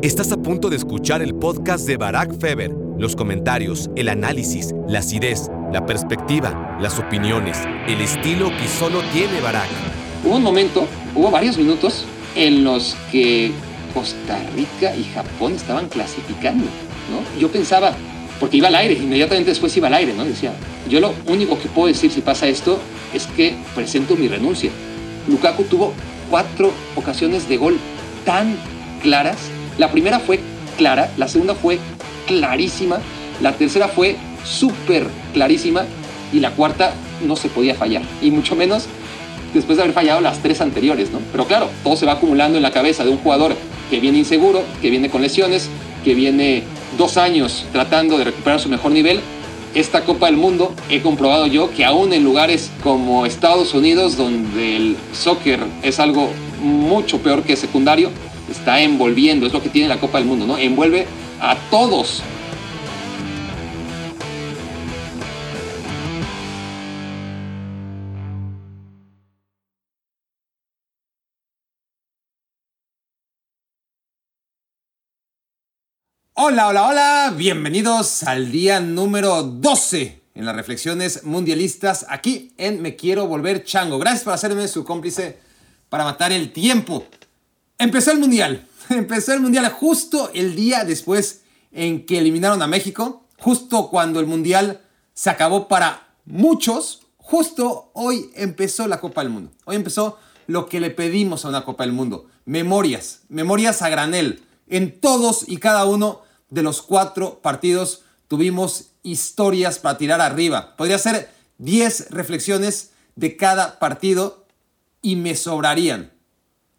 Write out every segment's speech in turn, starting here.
Estás a punto de escuchar el podcast de Barack Feber. Los comentarios, el análisis, la acidez, la perspectiva, las opiniones, el estilo que solo tiene Barack. Hubo un momento, hubo varios minutos en los que Costa Rica y Japón estaban clasificando, ¿no? Yo pensaba, porque iba al aire, inmediatamente después iba al aire, ¿no? Decía, yo lo único que puedo decir si pasa esto es que presento mi renuncia. Lukaku tuvo cuatro ocasiones de gol tan claras. La primera fue clara, la segunda fue clarísima, la tercera fue súper clarísima y la cuarta no se podía fallar. Y mucho menos después de haber fallado las tres anteriores, ¿no? Pero claro, todo se va acumulando en la cabeza de un jugador que viene inseguro, que viene con lesiones, que viene dos años tratando de recuperar su mejor nivel. Esta Copa del Mundo he comprobado yo que aún en lugares como Estados Unidos, donde el soccer es algo mucho peor que secundario, está envolviendo, es lo que tiene la Copa del Mundo, ¿no? Envuelve a todos Hola, hola, hola, bienvenidos al día número 12 en las reflexiones mundialistas aquí en Me Quiero Volver Chango. Gracias por hacerme su cómplice para matar el tiempo. Empezó el mundial, empezó el mundial justo el día después en que eliminaron a México, justo cuando el mundial se acabó para muchos, justo hoy empezó la Copa del Mundo. Hoy empezó lo que le pedimos a una Copa del Mundo, memorias, memorias a granel. En todos y cada uno de los cuatro partidos tuvimos historias para tirar arriba. Podría ser 10 reflexiones de cada partido y me sobrarían.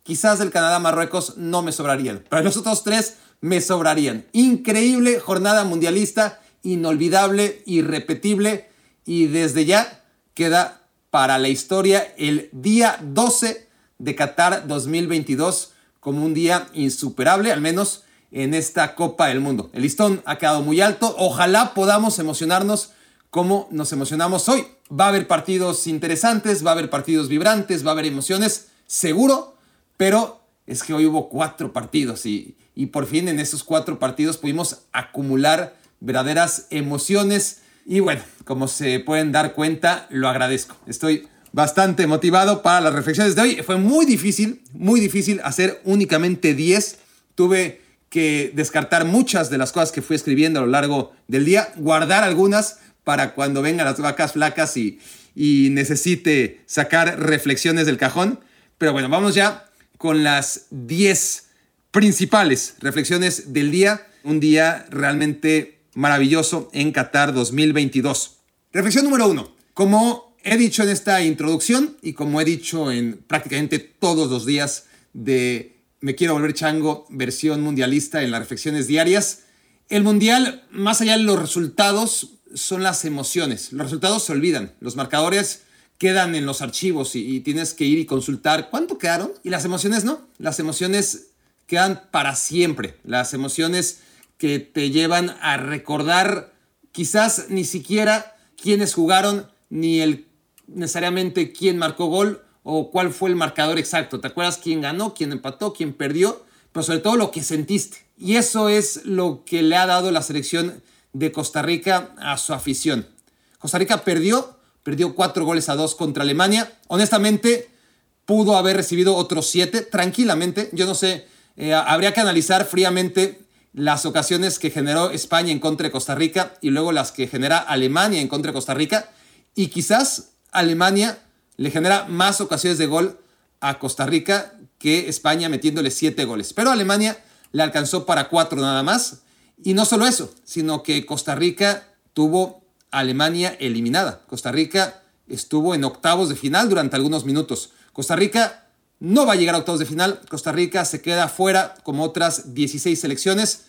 Quizás del Canadá-Marruecos no me sobrarían, pero los otros tres me sobrarían. Increíble jornada mundialista, inolvidable, irrepetible y desde ya queda para la historia el día 12 de Qatar 2022 como un día insuperable, al menos en esta Copa del Mundo. El listón ha quedado muy alto. Ojalá podamos emocionarnos como nos emocionamos hoy. Va a haber partidos interesantes, va a haber partidos vibrantes, va a haber emociones, seguro, pero es que hoy hubo cuatro partidos y, y por fin en esos cuatro partidos pudimos acumular verdaderas emociones. Y bueno, como se pueden dar cuenta, lo agradezco. Estoy bastante motivado para las reflexiones de hoy. Fue muy difícil, muy difícil hacer únicamente 10. Tuve que descartar muchas de las cosas que fui escribiendo a lo largo del día, guardar algunas para cuando vengan las vacas flacas y, y necesite sacar reflexiones del cajón. Pero bueno, vamos ya con las 10 principales reflexiones del día. Un día realmente maravilloso en Qatar 2022. Reflexión número uno. Como he dicho en esta introducción y como he dicho en prácticamente todos los días de me quiero volver chango, versión mundialista en las reflexiones diarias. El mundial, más allá de los resultados, son las emociones. Los resultados se olvidan. Los marcadores quedan en los archivos y, tienes que ir y consultar cuánto quedaron. Y las emociones no. Las emociones quedan para siempre. Las emociones que te llevan a recordar quizás ni siquiera quiénes jugaron, ni el necesariamente quién marcó gol, o cuál fue el marcador exacto. ¿Te acuerdas quién ganó, quién empató, quién perdió? Pero sobre todo lo que sentiste. Y eso es lo que le ha dado la selección de Costa Rica a su afición. Costa Rica perdió, perdió cuatro goles a dos contra Alemania. Honestamente, pudo haber recibido otros siete tranquilamente. Yo no sé, eh, habría que analizar fríamente las ocasiones que generó España en contra de Costa Rica y luego las que genera Alemania en contra de Costa Rica. Y quizás Alemania le genera más ocasiones de gol a Costa Rica que España metiéndole siete goles. Pero Alemania le alcanzó para cuatro nada más. Y no solo eso, sino que Costa Rica tuvo Alemania eliminada. Costa Rica estuvo en octavos de final durante algunos minutos. Costa Rica no va a llegar a octavos de final. Costa Rica se queda fuera como otras 16 selecciones.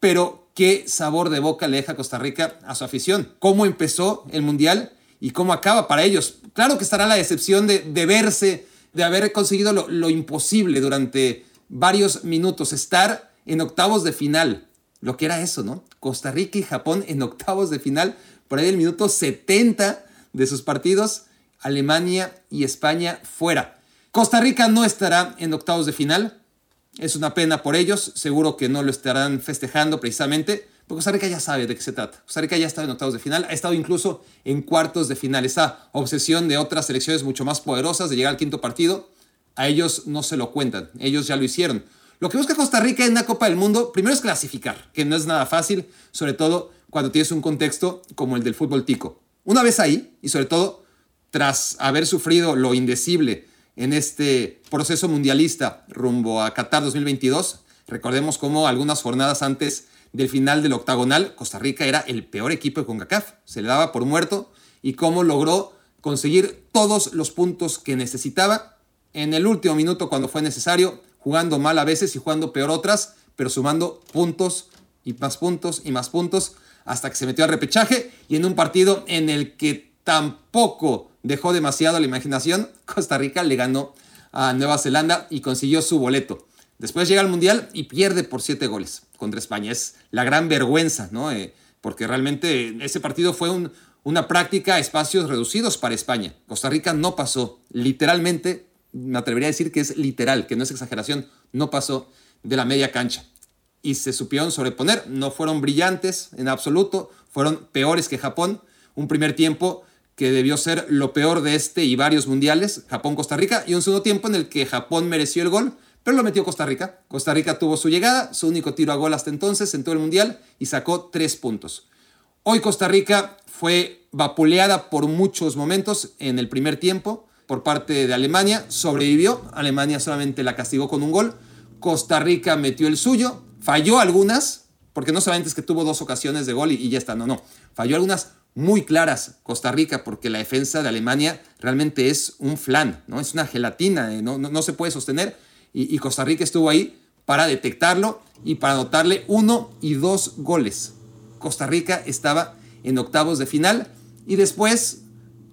Pero qué sabor de boca le deja Costa Rica a su afición. ¿Cómo empezó el Mundial? y cómo acaba para ellos. Claro que estará la decepción de, verse, de haber conseguido lo, imposible durante varios minutos, estar en octavos de final. Lo que era eso, ¿no? Costa Rica y Japón en octavos de final, por ahí el minuto 70 de sus partidos, Alemania y España fuera. Costa Rica no estará en octavos de final, Es una pena por ellos, seguro que no lo estarán festejando precisamente, porque Costa Rica ya sabe de qué se trata. Costa Rica ya estado en octavos de final, ha estado incluso en cuartos de final. Esa obsesión de otras selecciones mucho más poderosas de llegar al quinto partido, a ellos no se lo cuentan, ellos ya lo hicieron. Lo que busca Costa Rica en una Copa del Mundo, primero es clasificar, que no es nada fácil, sobre todo cuando tienes un contexto como el del fútbol tico. Una vez ahí, y sobre todo tras haber sufrido lo indecible en este proceso mundialista rumbo a Qatar 2022, recordemos cómo algunas jornadas antes del final del octagonal, Costa Rica era el peor equipo de CONCACAF, se le daba por muerto, y cómo logró conseguir todos los puntos que necesitaba en el último minuto cuando fue necesario, jugando mal a veces y jugando peor otras, pero sumando puntos y más puntos y más puntos hasta que se metió al repechaje y en un partido en el que tampoco dejó demasiado la imaginación, Costa Rica le ganó a Nueva Zelanda y consiguió su boleto. Después llega al Mundial y pierde por siete goles contra España. Es la gran vergüenza, ¿no? Eh, porque realmente ese partido fue una práctica a espacios reducidos para España. Costa Rica no pasó, literalmente, me atrevería a decir que es literal, que no es exageración, no pasó de la media cancha y se supieron sobreponer. No fueron brillantes en absoluto, fueron peores que Japón. Un primer tiempo que debió ser lo peor de este y varios mundiales, Japón-Costa Rica, y un segundo tiempo en el que Japón mereció el gol, pero lo metió Costa Rica. Costa Rica tuvo su llegada, su único tiro a gol hasta entonces en todo el mundial y sacó tres puntos. Hoy Costa Rica fue vapuleada por muchos momentos en el primer tiempo por parte de Alemania, sobrevivió, Alemania solamente la castigó con un gol, Costa Rica metió el suyo, Falló algunas, porque no solamente es que tuvo dos ocasiones de gol y, ya está, no, no. Falló algunas muy claras Costa Rica, porque la defensa de Alemania realmente es un flan, ¿no? Es una gelatina, eh, no, no, se puede sostener. Y, Costa Rica estuvo ahí para detectarlo y para anotarle uno y dos goles. Costa Rica estaba en octavos de final y después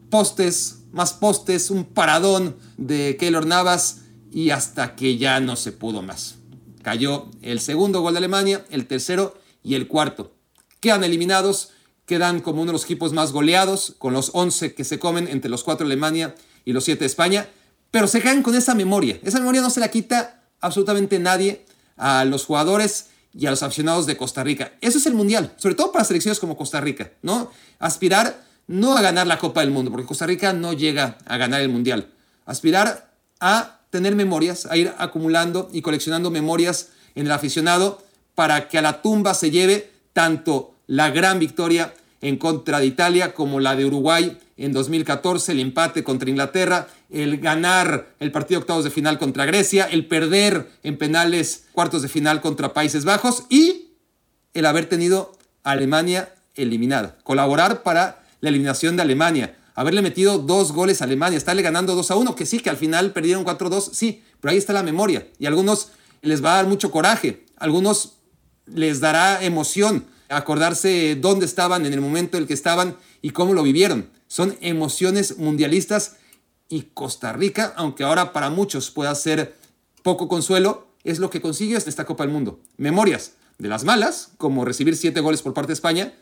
postes, más postes, un paradón de Keylor Navas y hasta que ya no se pudo más. Cayó el segundo gol de Alemania, el tercero y el cuarto. Quedan eliminados, quedan como uno de los equipos más goleados, con los 11 que se comen entre los cuatro de Alemania y los 7 de España, pero se quedan con esa memoria. Esa memoria no se la quita absolutamente nadie a los jugadores y a los aficionados de Costa Rica. Eso es el mundial, sobre todo para selecciones como Costa Rica, ¿no? Aspirar no a ganar la Copa del Mundo, porque Costa Rica no llega a ganar el mundial. Aspirar a tener memorias, a ir acumulando y coleccionando memorias en el aficionado para que a la tumba se lleve tanto la gran victoria en contra de Italia como la de Uruguay en 2014, el empate contra Inglaterra, el ganar el partido octavos de final contra Grecia, el perder en penales cuartos de final contra Países Bajos y el haber tenido a Alemania eliminada, colaborar para la eliminación de Alemania haberle metido dos goles a Alemania, estarle ganando 2 a 1, que sí, que al final perdieron 4-2, sí, pero ahí está la memoria. Y a algunos les va a dar mucho coraje, a algunos les dará emoción acordarse dónde estaban en el momento en el que estaban y cómo lo vivieron. Son emociones mundialistas y Costa Rica, aunque ahora para muchos pueda ser poco consuelo, es lo que consigue esta Copa del Mundo. Memorias de las malas, como recibir siete goles por parte de España,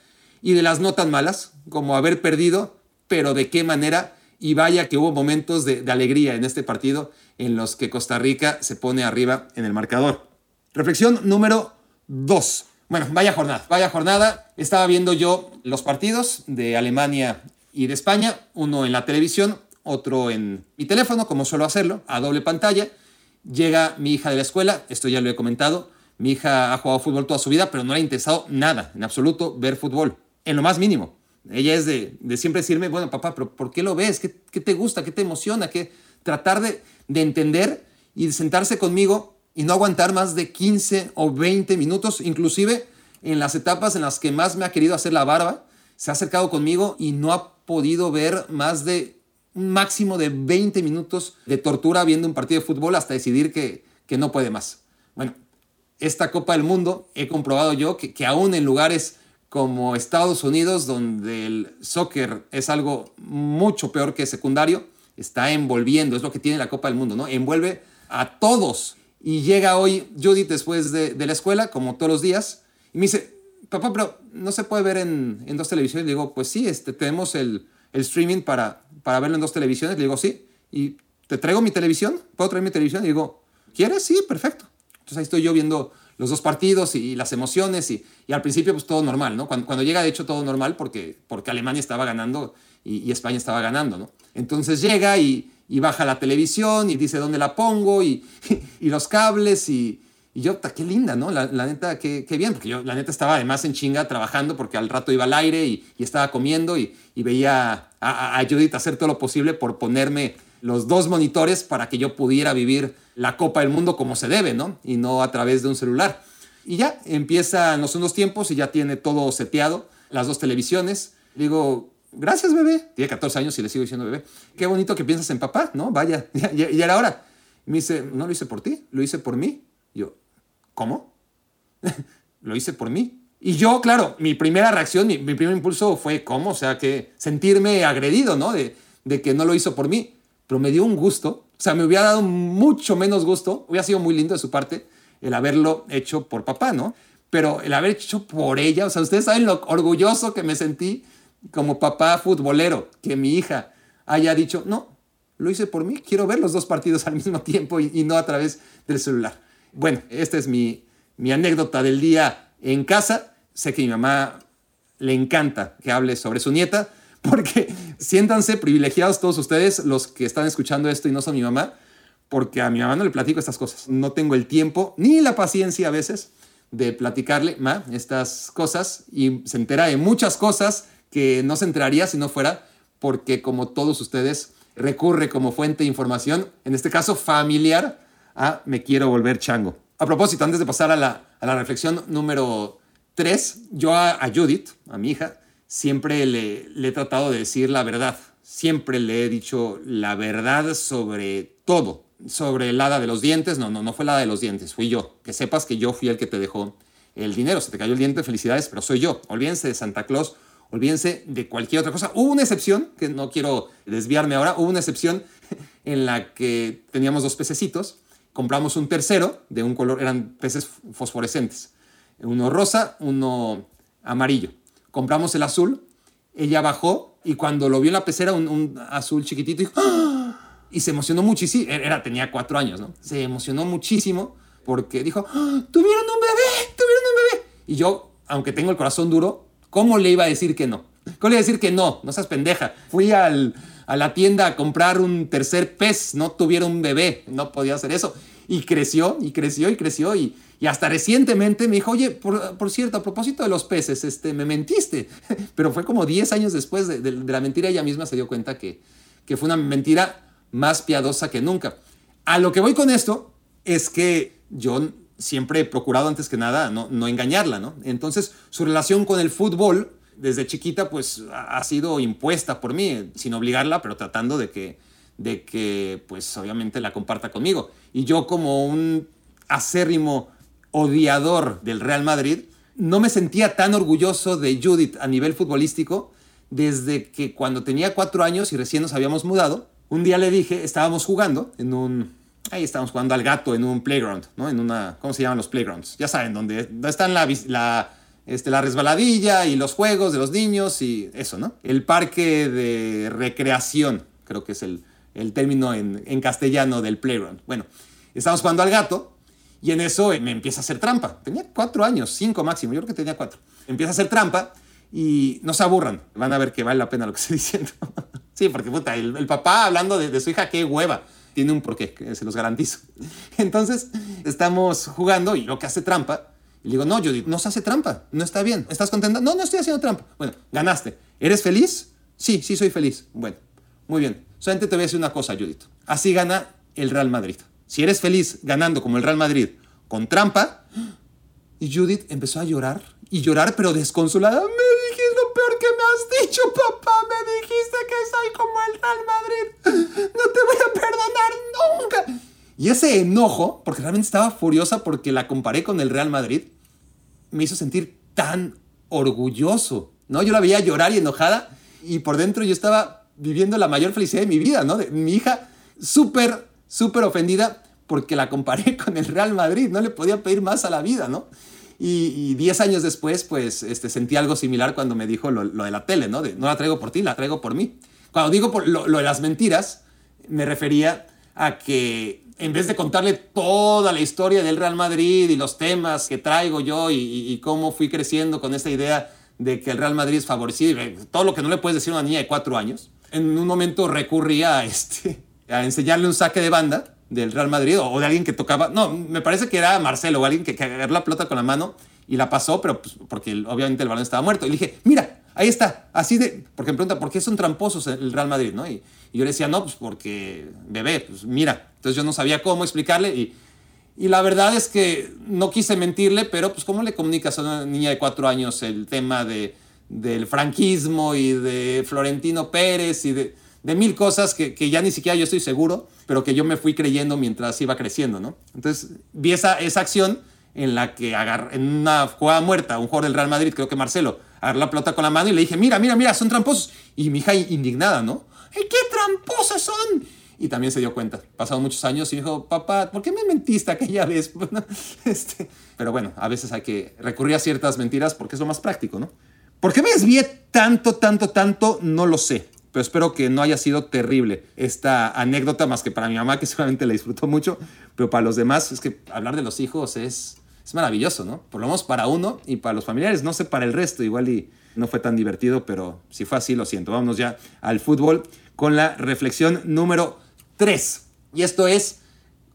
y de las no tan malas, como haber perdido pero de qué manera. Y vaya que hubo momentos de, alegría en este partido en los que Costa Rica se pone arriba en el marcador. Reflexión número 2. Bueno, vaya jornada, vaya jornada. Estaba viendo yo los partidos de Alemania y de España, uno en la televisión, otro en mi teléfono, como suelo hacerlo, a doble pantalla. Llega mi hija de la escuela, esto ya lo he comentado. Mi hija ha jugado fútbol toda su vida, pero no le ha interesado nada, en absoluto, ver fútbol, en lo más mínimo. Ella es de, siempre decirme, bueno, papá, pero ¿por qué lo ves? ¿Qué, te gusta? ¿Qué te emociona? ¿Qué? Tratar de, entender y de sentarse conmigo y no aguantar más de 15 o 20 minutos, inclusive en las etapas en las que más me ha querido hacer la barba, se ha acercado conmigo y no ha podido ver más de un máximo de 20 minutos de tortura viendo un partido de fútbol hasta decidir que, que no puede más. Bueno, esta Copa del Mundo he comprobado yo que, que aún en lugares como Estados Unidos, donde el soccer es algo mucho peor que secundario, está envolviendo, es lo que tiene la Copa del Mundo, ¿no? Envuelve a todos. Y llega hoy Judith después de, la escuela, como todos los días, y me dice, papá, pero no se puede ver en, dos televisiones. Le digo, pues sí, este, tenemos el, streaming para, para verlo en dos televisiones. Le digo, sí. Y te traigo mi televisión, puedo traer mi televisión. Le digo, ¿quieres? Sí, perfecto. Entonces ahí estoy yo viendo los dos partidos y, las emociones y, al principio pues todo normal, ¿no? Cuando, llega de hecho todo normal porque, porque Alemania estaba ganando y, España estaba ganando, ¿no? Entonces llega y, baja la televisión y dice dónde la pongo y, los cables y, yo, qué linda, ¿no? La, neta, qué, bien, porque yo la neta estaba además en chinga trabajando porque al rato iba al aire y, estaba comiendo y, veía a Judith hacer todo lo posible por ponerme los dos monitores para que yo pudiera vivir la Copa del Mundo como se debe, ¿no? Y no a través de un celular. Y ya empiezan los unos tiempos y ya tiene todo seteado, las dos televisiones. digo, gracias bebé. Tiene 14 años y le sigo diciendo bebé. Qué bonito que piensas en papá, ¿no? Vaya, y era hora. Me dice, no lo hice por ti, lo hice por mí. yo, ¿cómo? lo hice por mí. Y yo, claro, mi primera reacción, mi, primer impulso fue, ¿cómo? O sea, que sentirme agredido, ¿no? De, de que no lo hizo por mí pero me dio un gusto. O sea, me hubiera dado mucho menos gusto, hubiera sido muy lindo de su parte el haberlo hecho por papá, ¿no? Pero el haber hecho por ella, o sea, ustedes saben lo orgulloso que me sentí como papá futbolero, que mi hija haya dicho, no, lo hice por mí, quiero ver los dos partidos al mismo tiempo y, no a través del celular. Bueno, esta es mi, mi anécdota del día en casa. Sé que mi mamá le encanta que hable sobre su nieta, porque siéntanse privilegiados todos ustedes, los que están escuchando esto y no son mi mamá, porque a mi mamá no le platico estas cosas. No tengo el tiempo ni la paciencia a veces de platicarle ma, estas cosas y se entera de muchas cosas que no se enteraría si no fuera porque como todos ustedes recurre como fuente de información, en este caso familiar, a Me quiero volver chango. A propósito, antes de pasar a la, a la reflexión número 3, yo a Judith, a mi hija, siempre le, he tratado de decir la verdad. Siempre le he dicho la verdad sobre todo. Sobre el hada de los dientes. No, no, no fue el hada de los dientes, fui yo. Que sepas que yo fui el que te dejó el dinero. Se te cayó el diente, felicidades, pero soy yo. Olvídense de Santa Claus, olvídense de cualquier otra cosa. Hubo una excepción, que no quiero desviarme ahora, hubo una excepción en la que teníamos dos pececitos. Compramos un tercero de un color, eran peces fosforescentes. Uno rosa, uno amarillo compramos el azul, ella bajó y cuando lo vio en la pecera, un, azul chiquitito, y, ¡Ah! y se emocionó muchísimo, era, tenía cuatro años, ¿no? Se emocionó muchísimo porque dijo, ¡Ah! tuvieron un bebé, tuvieron un bebé. Y yo, aunque tengo el corazón duro, ¿cómo le iba a decir que no? ¿Cómo le iba a decir que no? No seas pendeja. Fui al, a la tienda a comprar un tercer pez, no tuvieron un bebé, no podía hacer eso. Y creció, y creció, y creció, y, y hasta recientemente me dijo, oye, por, cierto, a propósito de los peces, este, me mentiste. Pero fue como 10 años después de, la mentira, ella misma se dio cuenta que, que fue una mentira más piadosa que nunca. A lo que voy con esto es que yo siempre he procurado antes que nada no, no engañarla, ¿no? Entonces, su relación con el fútbol desde chiquita pues ha sido impuesta por mí, sin obligarla, pero tratando de que, de que pues obviamente la comparta conmigo. Y yo como un acérrimo odiador del Real Madrid, no me sentía tan orgulloso de Judith a nivel futbolístico desde que cuando tenía cuatro años y recién nos habíamos mudado, un día le dije, estábamos jugando en un, ahí estábamos jugando al gato en un playground, ¿no? En una, ¿cómo se llaman los playgrounds? Ya saben, donde, están la, la, este, la resbaladilla y los juegos de los niños y eso, ¿no? El parque de recreación, creo que es el, el término en, en castellano del playground. Bueno, estábamos jugando al gato y en eso me empieza a hacer trampa. Tenía cuatro años, cinco máximo, yo creo que tenía cuatro. Empieza a hacer trampa y no se aburran. Van a ver que vale la pena lo que estoy diciendo. sí, porque puta, el, papá hablando de, su hija, qué hueva. Tiene un porqué, se los garantizo. Entonces, estamos jugando y lo que hace trampa. Y le digo, no, Judith, no se hace trampa. No está bien. ¿Estás contenta? No, no estoy haciendo trampa. Bueno, ganaste. ¿Eres feliz? Sí, sí, soy feliz. Bueno, muy bien. Solamente te voy a decir una cosa, Judith. Así gana el Real Madrid si eres feliz ganando como el Real Madrid con trampa, y Judith empezó a llorar y llorar, pero desconsolada. Me dijiste lo peor que me has dicho, papá. Me dijiste que soy como el Real Madrid. No te voy a perdonar nunca. Y ese enojo, porque realmente estaba furiosa porque la comparé con el Real Madrid, me hizo sentir tan orgulloso. ¿no? Yo la veía llorar y enojada y por dentro yo estaba viviendo la mayor felicidad de mi vida, ¿no? De, mi hija súper súper ofendida porque la comparé con el Real Madrid, no le podía pedir más a la vida, ¿no? Y, diez años después, pues, este, sentí algo similar cuando me dijo lo, de la tele, ¿no? De, no la traigo por ti, la traigo por mí. Cuando digo por lo, de las mentiras, me refería a que en vez de contarle toda la historia del Real Madrid y los temas que traigo yo y, cómo fui creciendo con esta idea de que el Real Madrid es favorecido, todo lo que no le puedes decir a una niña de cuatro años, en un momento recurrí a, este, a enseñarle un saque de banda del Real Madrid o de alguien que tocaba, no, me parece que era Marcelo o alguien que, que agarró la pelota con la mano y la pasó, pero pues, porque obviamente el balón estaba muerto. Y le dije, mira, ahí está, así de, porque me pregunta, ¿por qué son tramposos el Real Madrid? ¿no? Y, yo le decía, no, pues porque, bebé, pues mira. Entonces yo no sabía cómo explicarle y, y la verdad es que no quise mentirle, pero pues ¿cómo le comunicas a una niña de cuatro años el tema de, del franquismo y de Florentino Pérez y de, de mil cosas que, que, ya ni siquiera yo estoy seguro, pero que yo me fui creyendo mientras iba creciendo, ¿no? Entonces vi esa, esa acción en la que agarré, en una jugada muerta, un jugador del Real Madrid, creo que Marcelo, agarró la pelota con la mano y le dije, mira, mira, mira, son tramposos. Y mi hija indignada, ¿no? ¿Qué tramposos son? Y también se dio cuenta. Pasaron muchos años y dijo, papá, ¿por qué me mentiste aquella vez? este, pero bueno, a veces hay que recurrir a ciertas mentiras porque es lo más práctico, ¿no? ¿Por qué me desvié tanto, tanto, tanto? No lo sé. Pero espero que no haya sido terrible esta anécdota, más que para mi mamá, que seguramente la disfrutó mucho, pero para los demás es que hablar de los hijos es, es maravilloso, ¿no? Por lo menos para uno y para los familiares, no sé para el resto, igual y no fue tan divertido, pero si fue así, lo siento. Vámonos ya al fútbol con la reflexión número 3. Y esto es,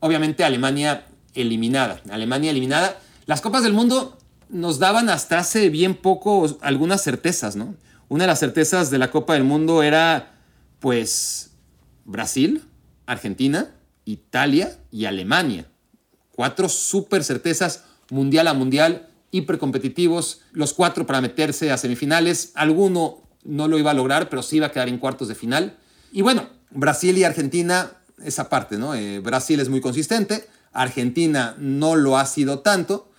obviamente, Alemania eliminada. Alemania eliminada. Las Copas del Mundo nos daban hasta hace bien poco algunas certezas, ¿no? Una de las certezas de la Copa del Mundo era, pues, Brasil, Argentina, Italia y Alemania. Cuatro súper certezas mundial a mundial, hipercompetitivos, los cuatro para meterse a semifinales. Alguno no lo iba a lograr, pero sí iba a quedar en cuartos de final. Y bueno, Brasil y Argentina, esa parte, ¿no? Eh, Brasil es muy consistente, Argentina no lo ha sido tanto,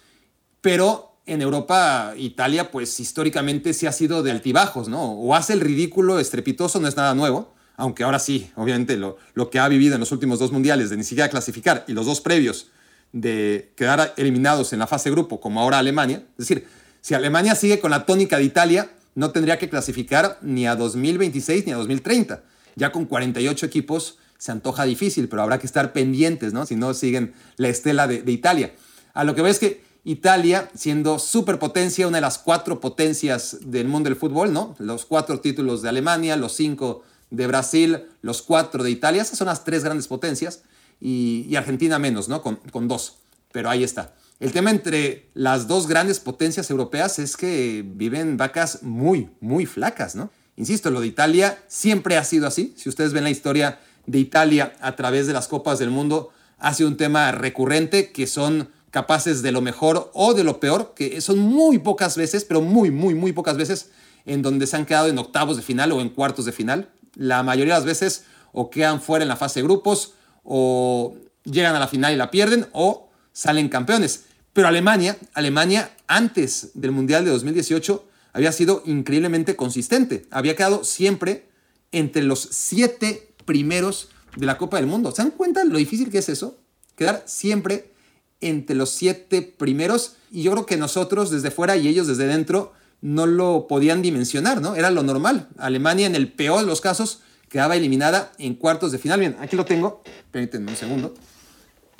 pero en Europa, Italia, pues históricamente sí ha sido de altibajos, ¿no? O hace el ridículo estrepitoso, no es nada nuevo, aunque ahora sí, obviamente, lo, lo que ha vivido en los últimos dos mundiales, de ni siquiera clasificar, y los dos previos, de quedar eliminados en la fase grupo, como ahora Alemania. Es decir, si Alemania sigue con la tónica de Italia, no tendría que clasificar ni a 2026 ni a 2030. Ya con 48 equipos se antoja difícil, pero habrá que estar pendientes, ¿no? Si no siguen la estela de, Italia. A lo que ves que Italia, siendo superpotencia, una de las cuatro potencias del mundo del fútbol, ¿no? Los cuatro títulos de Alemania, los cinco de Brasil, los cuatro de Italia, esas son las tres grandes potencias y, Argentina menos, ¿no? Con, con dos. Pero ahí está. El tema entre las dos grandes potencias europeas es que viven vacas muy, muy flacas, ¿no? Insisto, lo de Italia siempre ha sido así. Si ustedes ven la historia de Italia a través de las Copas del Mundo, ha sido un tema recurrente que son capaces de lo mejor o de lo peor, que son muy pocas veces, pero muy, muy, muy pocas veces en donde se han quedado en octavos de final o en cuartos de final. La mayoría de las veces o quedan fuera en la fase de grupos o llegan a la final y la pierden o salen campeones. Pero Alemania, Alemania antes del Mundial de 2018 había sido increíblemente consistente. Había quedado siempre entre los siete primeros de la Copa del Mundo. ¿Se dan cuenta lo difícil que es eso? Quedar siempre entre los siete primeros. Y yo creo que nosotros desde fuera y ellos desde dentro no lo podían dimensionar, ¿no? Era lo normal. Alemania en el peor de los casos quedaba eliminada en cuartos de final. Bien, aquí lo tengo. Permítanme un segundo.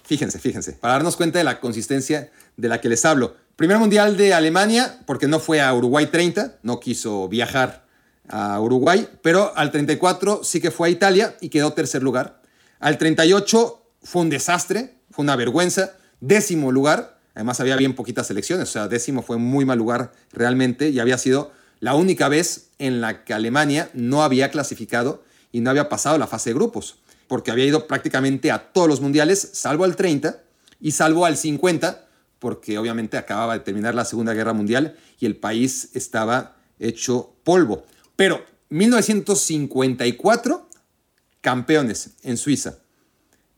Fíjense, fíjense, para darnos cuenta de la consistencia de la que les hablo. Primer mundial de Alemania, porque no fue a Uruguay 30, no quiso viajar a Uruguay, pero al 34 sí que fue a Italia y quedó tercer lugar. Al 38 fue un desastre, fue una vergüenza. Décimo lugar, además había bien poquitas selecciones, o sea, décimo fue muy mal lugar realmente y había sido la única vez en la que Alemania no había clasificado y no había pasado la fase de grupos, porque había ido prácticamente a todos los mundiales, salvo al 30 y salvo al 50, porque obviamente acababa de terminar la Segunda Guerra Mundial y el país estaba hecho polvo. Pero 1954, campeones en Suiza.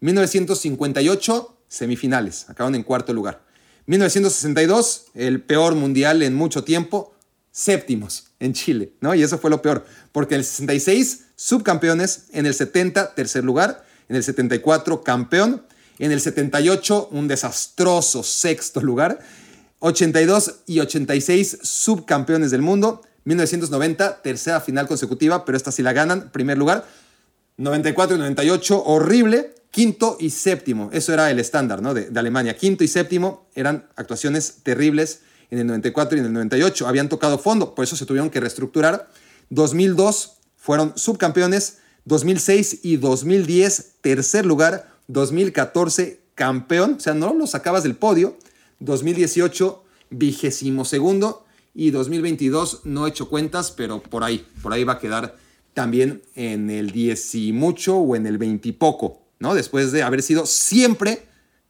1958, semifinales, acaban en cuarto lugar. 1962, el peor mundial en mucho tiempo, séptimos en Chile, ¿no? Y eso fue lo peor, porque en el 66 subcampeones, en el 70 tercer lugar, en el 74 campeón, en el 78 un desastroso sexto lugar, 82 y 86 subcampeones del mundo, 1990 tercera final consecutiva, pero esta sí la ganan, primer lugar, 94 y 98 horrible, quinto y séptimo. Eso era el estándar de, Alemania. Quinto y séptimo eran actuaciones terribles en el 94 y en el 98. Habían tocado fondo, por eso se tuvieron que reestructurar. 2002 fueron subcampeones, 2006 y 2010 tercer lugar, 2014 campeón, o sea, no lo sacabas del podio, 2018 vigésimo segundo y 2022 no he hecho cuentas, pero por ahí, por ahí va a quedar también en el 10 y mucho o en el 20 y poco, Después de haber sido siempre,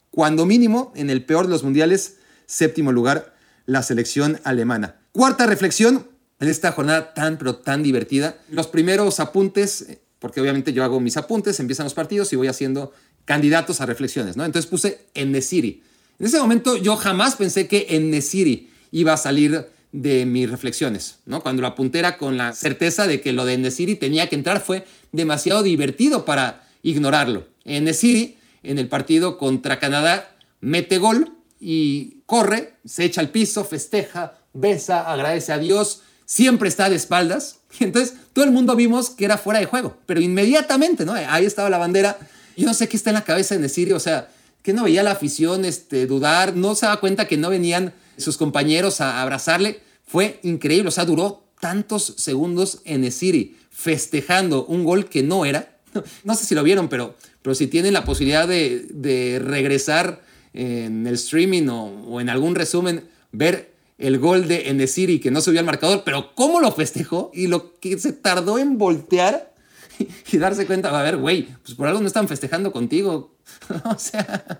cuando mínimo, en el peor de los mundiales, séptimo lugar, la selección alemana. Cuarta reflexión en esta jornada tan, pero tan divertida. Los primeros apuntes, porque obviamente yo hago mis apuntes, empiezan los partidos y voy haciendo candidatos a reflexiones. Entonces puse en Nesiri. En ese momento yo jamás pensé que en Nesiri iba a salir de mis reflexiones. Cuando lo apunté era con la certeza de que lo de Nesiri tenía que entrar, fue demasiado divertido para ignorarlo. Nesiri, en el partido contra Canadá, mete gol y corre, se echa al piso, festeja, besa, agradece a Dios, siempre está de espaldas. Entonces todo el mundo vimos que era fuera de juego, pero inmediatamente, ¿no? Ahí estaba la bandera. Yo no sé qué está en la cabeza de Nesiri, o sea, que no veía la afición este, dudar, no se daba cuenta que no venían sus compañeros a abrazarle. Fue increíble, o sea, duró tantos segundos en festejando un gol que no era. No sé si lo vieron, pero, pero si tienen la posibilidad de, regresar en el streaming o, en algún resumen, ver el gol de Enesiri que no subió al marcador, pero cómo lo festejó y lo que se tardó en voltear y darse cuenta, a ver, güey, pues por algo no están festejando contigo. o sea,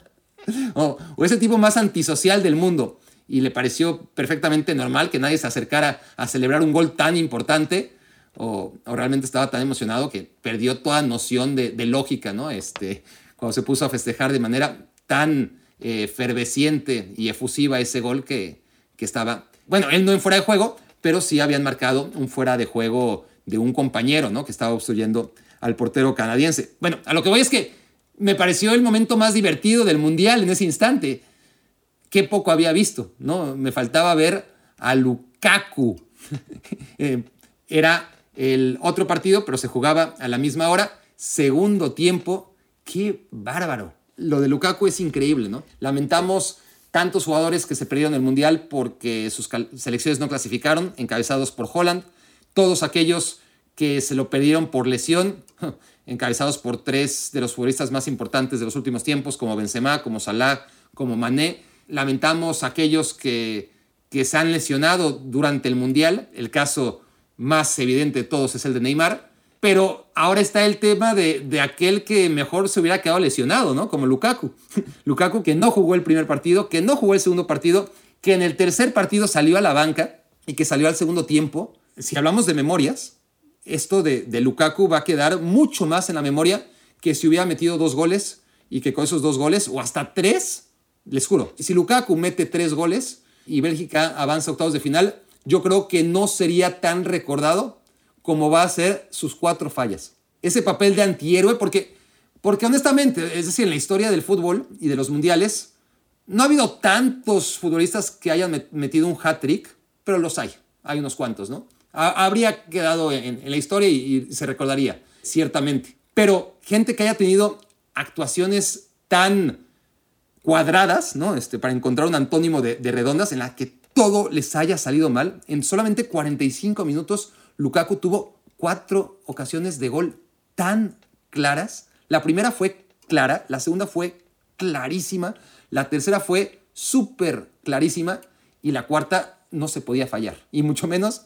o, ese tipo más antisocial del mundo. Y le pareció perfectamente normal que nadie se acercara a celebrar un gol tan importante. O, realmente estaba tan emocionado que perdió toda noción de, lógica, ¿no? Este, cuando se puso a festejar de manera tan eh, y efusiva ese gol que, que estaba, bueno, él no en fuera de juego, pero sí habían marcado un fuera de juego de un compañero, ¿no? Que estaba obstruyendo al portero canadiense. Bueno, a lo que voy es que me pareció el momento más divertido del Mundial en ese instante. Qué poco había visto, ¿no? Me faltaba ver a Lukaku. Eh, era el otro partido, pero se jugaba a la misma hora. Segundo tiempo. Qué bárbaro. Lo de Lukaku es increíble, ¿no? Lamentamos tantos jugadores que se perdieron el Mundial porque sus selecciones no clasificaron, encabezados por Holland. Todos aquellos que se lo perdieron por lesión, encabezados por tres de los futbolistas más importantes de los últimos tiempos, como Benzema, como Salah, como Mané. Lamentamos aquellos que, que se han lesionado durante el Mundial. El caso más evidente de todos es el de Neymar. Pero ahora está el tema de, de, aquel que mejor se hubiera quedado lesionado, ¿no? Como Lukaku. Lukaku que no jugó el primer partido, que no jugó el segundo partido, que en el tercer partido salió a la banca y que salió al segundo tiempo. Si hablamos de memorias, esto de, de Lukaku va a quedar mucho más en la memoria que si hubiera metido dos goles y que con esos dos goles, o hasta tres, les juro, si Lukaku mete tres goles y Bélgica avanza a octavos de final, yo creo que no sería tan recordado como va a ser sus cuatro fallas. Ese papel de antihéroe, porque, porque honestamente, es decir, en la historia del fútbol y de los mundiales, no ha habido tantos futbolistas que hayan metido un hat-trick, pero los hay, hay unos cuantos, ¿no? Habría quedado en, la historia y, y se recordaría, ciertamente. Pero gente que haya tenido actuaciones tan cuadradas, ¿no? Este, para encontrar un antónimo de, de redondas en la que todo les haya salido mal, en solamente 45 minutos Lukaku tuvo cuatro ocasiones de gol tan claras. La primera fue clara, la segunda fue clarísima, la tercera fue súper clarísima y la cuarta no se podía fallar. Y mucho menos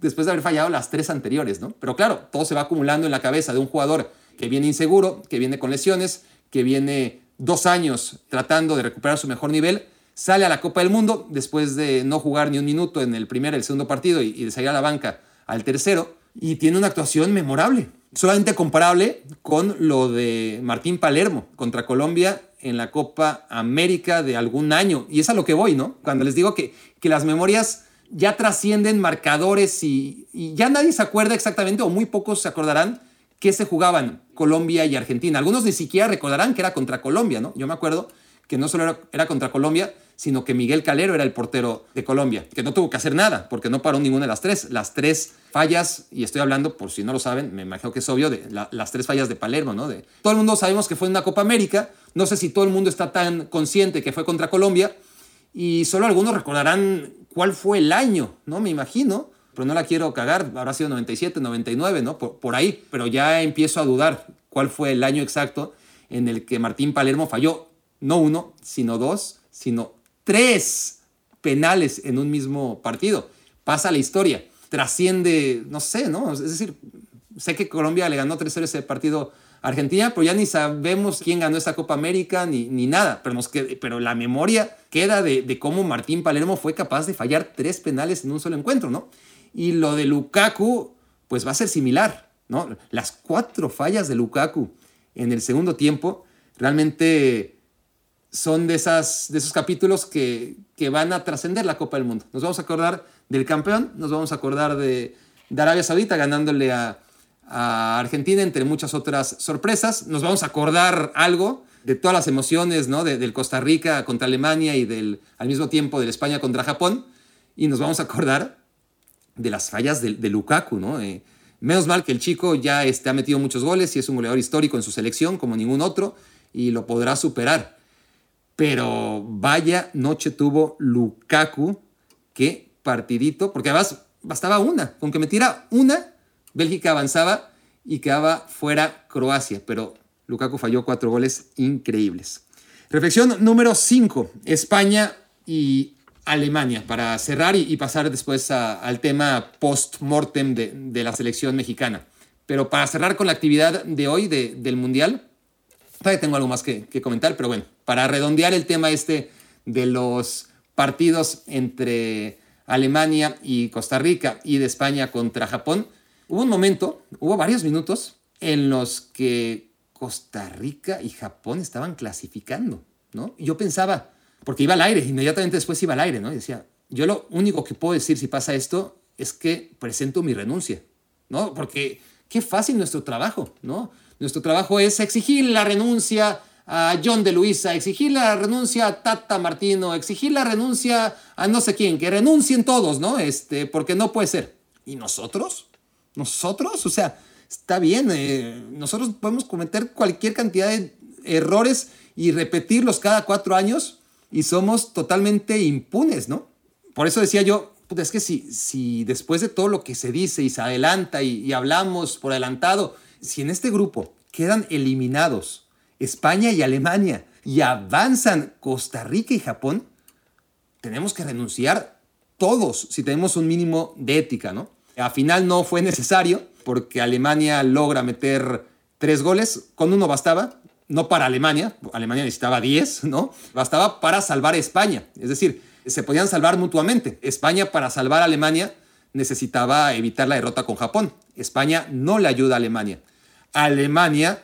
después de haber fallado las tres anteriores, ¿no? Pero claro, todo se va acumulando en la cabeza de un jugador que viene inseguro, que viene con lesiones, que viene dos años tratando de recuperar su mejor nivel, sale a la Copa del Mundo después de no jugar ni un minuto en el primer el segundo partido y, y de salir a la banca al tercero y tiene una actuación memorable, solamente comparable con lo de Martín Palermo contra Colombia en la Copa América de algún año. Y es a lo que voy, ¿no? Cuando les digo que, que las memorias ya trascienden marcadores y, y ya nadie se acuerda exactamente, o muy pocos se acordarán, que se jugaban Colombia y Argentina. Algunos ni siquiera recordarán que era contra Colombia, ¿no? Yo me acuerdo que no solo era, era contra Colombia, sino que Miguel Calero era el portero de Colombia, que no tuvo que hacer nada, porque no paró ninguna de las tres. Las tres fallas, y estoy hablando, por si no lo saben, me imagino que es obvio, de las tres fallas de Palermo, ¿no? De, todo el mundo sabemos que fue en una Copa América, no sé si todo el mundo está tan consciente que fue contra Colombia, y solo algunos recordarán cuál fue el año, ¿no? Me imagino, pero no la quiero cagar, habrá sido 97, 99, ¿no? Por, por ahí, pero ya empiezo a dudar cuál fue el año exacto en el que Martín Palermo falló, no uno, sino dos, sino tres penales en un mismo partido. Pasa la historia, trasciende, no sé, ¿no? Es decir, sé que Colombia le ganó 3-0 ese partido a Argentina, pero ya ni sabemos quién ganó esta Copa América ni, ni nada, pero, nos pero la memoria queda de, de cómo Martín Palermo fue capaz de fallar tres penales en un solo encuentro, ¿no? Y lo de Lukaku, pues va a ser similar, ¿no? Las cuatro fallas de Lukaku en el segundo tiempo realmente son de, esas, de esos capítulos que, que van a trascender la Copa del Mundo. Nos vamos a acordar del campeón, nos vamos a acordar de, de Arabia Saudita ganándole a, a, Argentina, entre muchas otras sorpresas. Nos vamos a acordar algo de todas las emociones ¿no? De, del Costa Rica contra Alemania y del, al mismo tiempo del España contra Japón. Y nos vamos a acordar de las fallas de, de Lukaku. ¿no? Eh, menos mal que el chico ya este, ha metido muchos goles y es un goleador histórico en su selección como ningún otro y lo podrá superar pero vaya noche tuvo Lukaku, qué partidito, porque además bastaba una, con que metiera una, Bélgica avanzaba y quedaba fuera Croacia, pero Lukaku falló cuatro goles increíbles. Reflexión número 5, España y Alemania, para cerrar y, pasar después al tema post-mortem de, la selección mexicana. Pero para cerrar con la actividad de hoy del Mundial, todavía tengo algo más que comentar, pero bueno, para redondear el tema este de los partidos entre Alemania y Costa Rica y de España contra Japón, hubo un momento, hubo varios minutos en los que Costa Rica y Japón estaban clasificando, ¿no? yo pensaba, porque iba al aire, inmediatamente después iba al aire, ¿no? Y decía, yo lo único que puedo decir si pasa esto es que presento mi renuncia, ¿no? Porque qué fácil nuestro trabajo, ¿no? Nuestro trabajo es exigir la renuncia a John de Luisa, exigir la renuncia a Tata Martino, exigir la renuncia a no sé quién, que renuncien todos, ¿no? Este, porque no puede ser. ¿Y nosotros? ¿Nosotros? O sea, está bien, eh, nosotros podemos cometer cualquier cantidad de errores y repetirlos cada cuatro años y somos totalmente impunes, ¿no? Por eso decía yo, es que si, si después de todo lo que se dice y se adelanta y hablamos por adelantado, si en este grupo quedan eliminados España y Alemania y avanzan Costa Rica y Japón, tenemos que renunciar todos si tenemos un mínimo de ética, ¿no? Al final no fue necesario porque Alemania logra meter tres goles, con uno bastaba, no para Alemania, Alemania necesitaba 10, ¿no? Bastaba para salvar a España, es decir, se podían salvar mutuamente. España para salvar a Alemania necesitaba evitar la derrota con Japón. España no le ayuda a Alemania. Alemania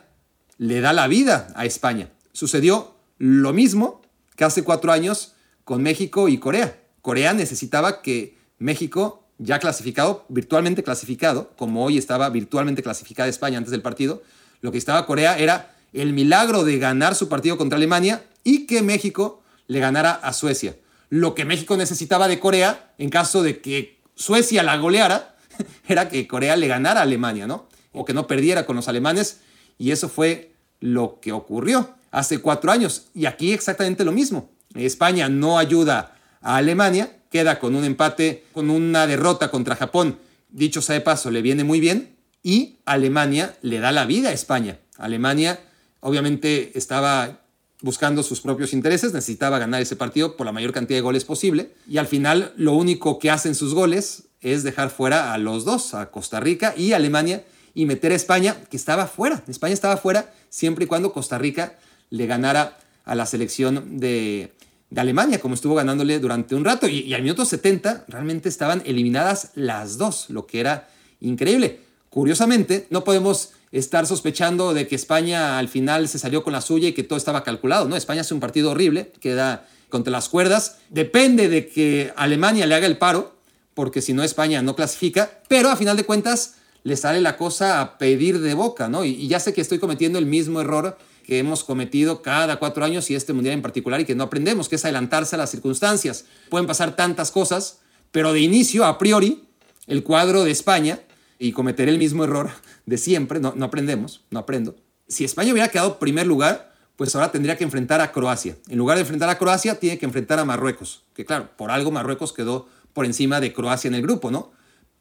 le da la vida a España. Sucedió lo mismo que hace cuatro años con México y Corea. Corea necesitaba que México, ya clasificado, virtualmente clasificado, como hoy estaba virtualmente clasificada España antes del partido, lo que estaba Corea era el milagro de ganar su partido contra Alemania y que México le ganara a Suecia. Lo que México necesitaba de Corea, en caso de que Suecia la goleara, era que Corea le ganara a Alemania, ¿no? O que no perdiera con los alemanes. Y eso fue lo que ocurrió hace cuatro años. Y aquí exactamente lo mismo. España no ayuda a Alemania, queda con un empate, con una derrota contra Japón. Dicho sea de paso, le viene muy bien. Y Alemania le da la vida a España. Alemania obviamente estaba buscando sus propios intereses, necesitaba ganar ese partido por la mayor cantidad de goles posible. Y al final lo único que hacen sus goles es dejar fuera a los dos, a Costa Rica y Alemania, y meter a España, que estaba fuera. España estaba fuera siempre y cuando Costa Rica le ganara a la selección de, Alemania, como estuvo ganándole durante un rato. Y, al minuto 70 realmente estaban eliminadas las dos, lo que era increíble. Curiosamente, no podemos estar sospechando de que España al final se salió con la suya y que todo estaba calculado. No, España hace un partido horrible, queda contra las cuerdas. Depende de que Alemania le haga el paro, porque si no España no clasifica, pero a final de cuentas le sale la cosa a pedir de boca, ¿no? Y, ya sé que estoy cometiendo el mismo error que hemos cometido cada cuatro años y este mundial en particular y que no aprendemos, que es adelantarse a las circunstancias. Pueden pasar tantas cosas, pero de inicio, a priori, el cuadro de España, y cometeré el mismo error de siempre, no, no aprendemos, no aprendo. Si España hubiera quedado primer lugar, pues ahora tendría que enfrentar a Croacia. En lugar de enfrentar a Croacia, tiene que enfrentar a Marruecos, que claro, por algo Marruecos quedó por encima de Croacia en el grupo, ¿no?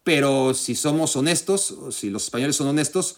Pero si somos honestos, si los españoles son honestos,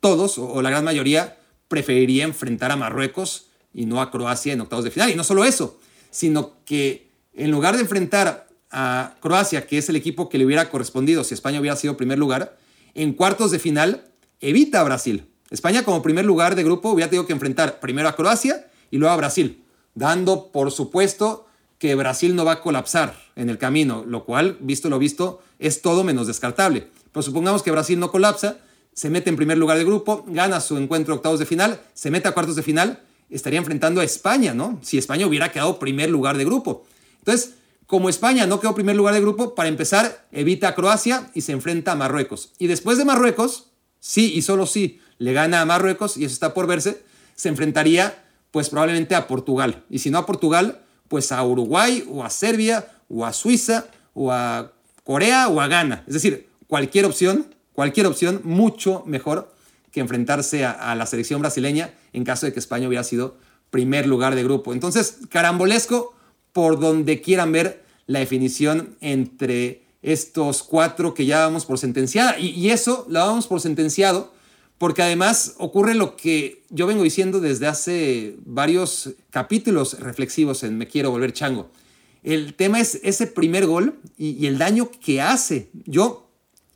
todos o la gran mayoría preferiría enfrentar a Marruecos y no a Croacia en octavos de final. Y no solo eso, sino que en lugar de enfrentar a Croacia, que es el equipo que le hubiera correspondido si España hubiera sido primer lugar, en cuartos de final evita a Brasil. España como primer lugar de grupo hubiera tenido que enfrentar primero a Croacia y luego a Brasil, dando por supuesto que Brasil no va a colapsar en el camino, lo cual, visto lo visto, es todo menos descartable. Pero supongamos que Brasil no colapsa, se mete en primer lugar de grupo, gana su encuentro octavos de final, se mete a cuartos de final, estaría enfrentando a España, ¿no? Si España hubiera quedado primer lugar de grupo. Entonces, como España no quedó primer lugar de grupo, para empezar, evita a Croacia y se enfrenta a Marruecos. Y después de Marruecos, sí y solo sí, le gana a Marruecos, y eso está por verse, se enfrentaría pues probablemente a Portugal. Y si no a Portugal, pues a Uruguay o a Serbia o a Suiza o a Corea o a Ghana. Es decir, cualquier opción cualquier opción mucho mejor que enfrentarse a, la selección brasileña en caso de que España hubiera sido primer lugar de grupo. Entonces, carambolesco por donde quieran ver la definición entre estos cuatro que ya vamos por sentenciada. Y, y eso lo vamos por sentenciado porque además ocurre lo que yo vengo diciendo desde hace varios capítulos reflexivos en Me quiero volver chango. El tema es ese primer gol y, el daño que hace. Yo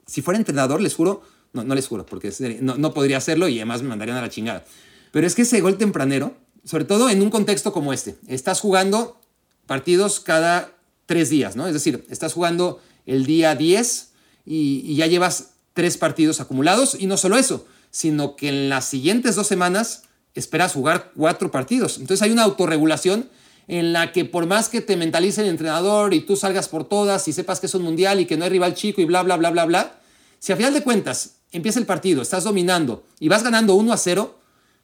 si fuera entrenador, les juro, no, les juro, porque no, no podría hacerlo y además me mandarían a la chingada. Pero es que ese gol tempranero, sobre todo en un contexto como este, estás jugando partidos cada tres días, ¿no? Es decir, estás jugando el día 10 y, y, ya llevas tres partidos acumulados y no solo eso, sino que en las siguientes dos semanas esperas jugar cuatro partidos. Entonces hay una autorregulación en la que por más que te mentalice el entrenador y tú salgas por todas y sepas que es un mundial y que no hay rival chico y bla, bla, bla, bla, bla, si a final de cuentas empieza el partido, estás dominando y vas ganando 1 a 0,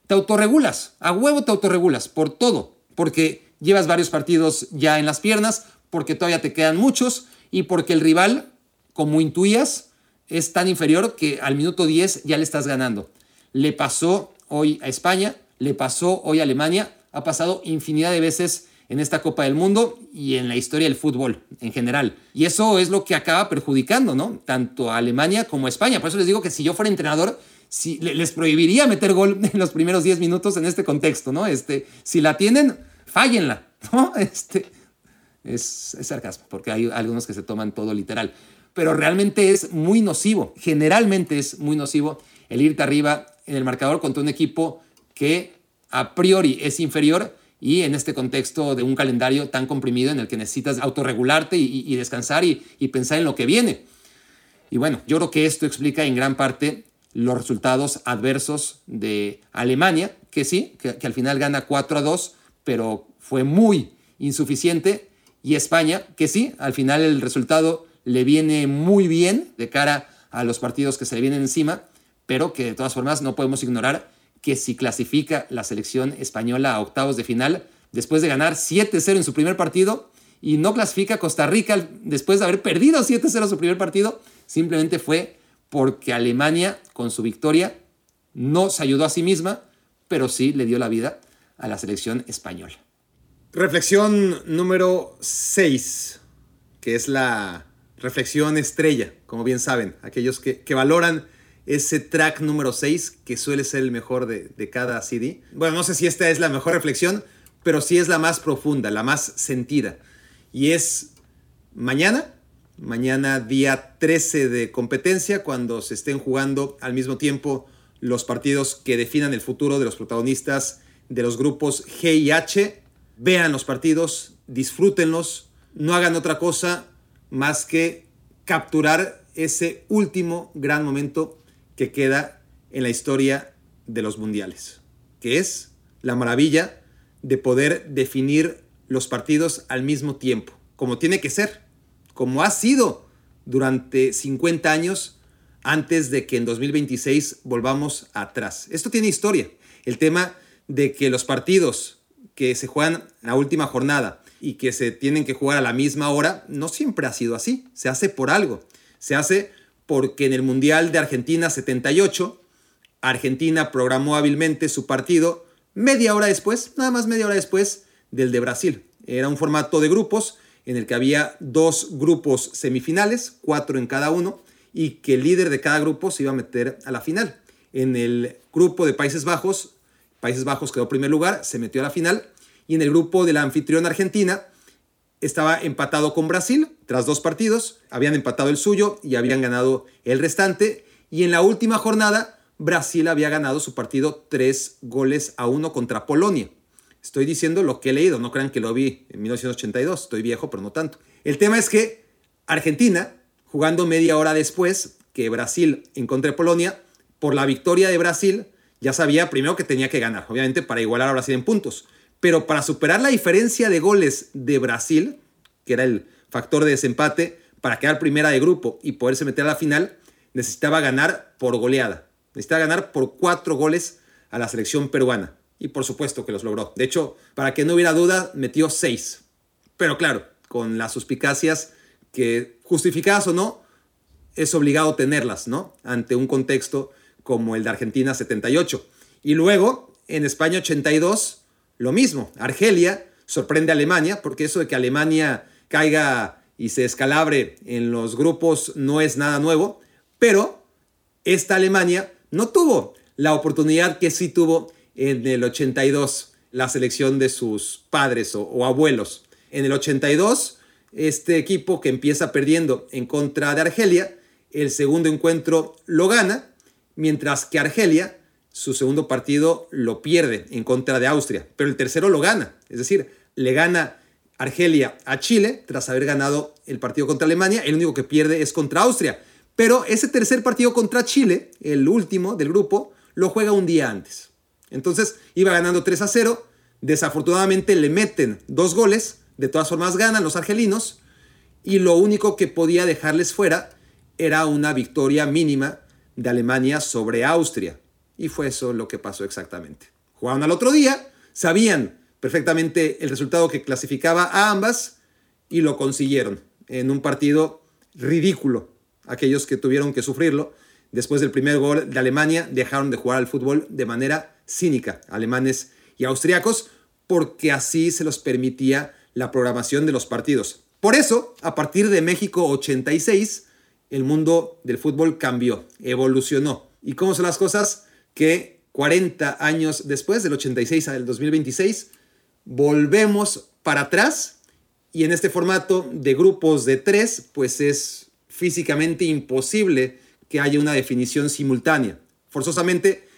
te autorregulas, a huevo te autorregulas por todo, porque llevas varios partidos ya en las piernas, porque todavía te quedan muchos y porque el rival, como intuías, es tan inferior que al minuto 10 ya le estás ganando. Le pasó hoy a España, le pasó hoy a Alemania, ha pasado infinidad de veces en esta Copa del Mundo y en la historia del fútbol en general. Y eso es lo que acaba perjudicando, ¿no? Tanto a Alemania como a España. Por eso les digo que si yo fuera entrenador, si, les prohibiría meter gol en los primeros 10 minutos en este contexto, ¿no? Este, si la tienen, fállenla, ¿no? Este, es, es sarcasmo, porque hay algunos que se toman todo literal. Pero realmente es muy nocivo, generalmente es muy nocivo el irte arriba en el marcador contra un equipo que a priori es inferior y en este contexto de un calendario tan comprimido en el que necesitas autorregularte y, descansar y, pensar en lo que viene. Y bueno, yo creo que esto explica en gran parte los resultados adversos de Alemania, que sí, que, al final gana 4 a 2, pero fue muy insuficiente, y España, que sí, al final el resultado le viene muy bien de cara a los partidos que se le vienen encima, pero que de todas formas no podemos ignorar que si clasifica la selección española a octavos de final, después de ganar 7-0 en su primer partido, y no clasifica Costa Rica después de haber perdido 7-0 su primer partido, simplemente fue porque Alemania, con su victoria, no se ayudó a sí misma, pero sí le dio la vida a la selección española. Reflexión número 6, que es la reflexión estrella, como bien saben, aquellos que, que valoran ese track número 6, que suele ser el mejor de, cada CD. Bueno, no sé si esta es la mejor reflexión, pero sí es la más profunda, la más sentida. Y es mañana, mañana día 13 de competencia, cuando se estén jugando al mismo tiempo los partidos que definan el futuro de los protagonistas de los grupos G y H. Vean los partidos, disfrútenlos, no hagan otra cosa más que capturar ese último gran momento que queda en la historia de los mundiales, que es la maravilla de poder definir los partidos al mismo tiempo, como tiene que ser, como ha sido durante 50 años antes de que en 2026 volvamos atrás. Esto tiene historia. El tema de que los partidos que se juegan la última jornada y que se tienen que jugar a la misma hora, no siempre ha sido así. Se hace por algo. Se hace porque en el Mundial de Argentina 78, Argentina programó hábilmente su partido media hora después, nada más media hora después del de Brasil. Era un formato de grupos en el que había dos grupos semifinales, cuatro en cada uno, y que el líder de cada grupo se iba a meter a la final. En el grupo de Países Bajos, Países Bajos quedó primer lugar, se metió a la final, y en el grupo de la anfitrión Argentina estaba empatado con Brasil tras dos partidos, habían empatado el suyo y habían ganado el restante, y en la última jornada Brasil había ganado su partido tres goles a uno contra Polonia. Estoy diciendo lo que he leído, no crean que lo vi en 1982, estoy viejo, pero no tanto. El tema es que Argentina, jugando media hora después que Brasil en contra de Polonia, por la victoria de Brasil, ya sabía primero que tenía que ganar, obviamente para igualar a Brasil en puntos, pero para superar la diferencia de goles de Brasil, que era el factor de desempate, para quedar primera de grupo y poderse meter a la final, necesitaba ganar por goleada. Necesitaba ganar por cuatro goles a la selección peruana. Y por supuesto que los logró. De hecho, para que no hubiera duda, metió seis. Pero claro, con las suspicacias que, justificadas o no, es obligado tenerlas, ¿no? Ante un contexto como el de Argentina 78. Y luego, en España 82, lo mismo. Argelia sorprende a Alemania, porque eso de que Alemania caiga y se escalabre en los grupos no es nada nuevo, pero esta Alemania no tuvo la oportunidad que sí tuvo en el 82 la selección de sus padres o, abuelos. En el 82, este equipo que empieza perdiendo en contra de Argelia, el segundo encuentro lo gana, mientras que Argelia, su segundo partido lo pierde en contra de Austria, pero el tercero lo gana, es decir, le gana Argelia a Chile tras haber ganado el partido contra Alemania, el único que pierde es contra Austria. Pero ese tercer partido contra Chile, el último del grupo, lo juega un día antes. Entonces iba ganando 3 a 0. Desafortunadamente le meten dos goles. De todas formas ganan los argelinos. Y lo único que podía dejarles fuera era una victoria mínima de Alemania sobre Austria. Y fue eso lo que pasó exactamente. Jugaron al otro día, sabían perfectamente el resultado que clasificaba a ambas y lo consiguieron en un partido ridículo aquellos que tuvieron que sufrirlo. Después del primer gol de Alemania, dejaron de jugar al fútbol de manera cínica, alemanes y austriacos, porque así se los permitía la programación de los partidos. Por eso, a partir de México 86, el mundo del fútbol cambió, evolucionó. ¿Y cómo son las cosas? Que 40 años después, del 86 al 2026, volvemos para atrás y en este formato de grupos de tres, pues es físicamente imposible que haya una definición simultánea. Forzosamente,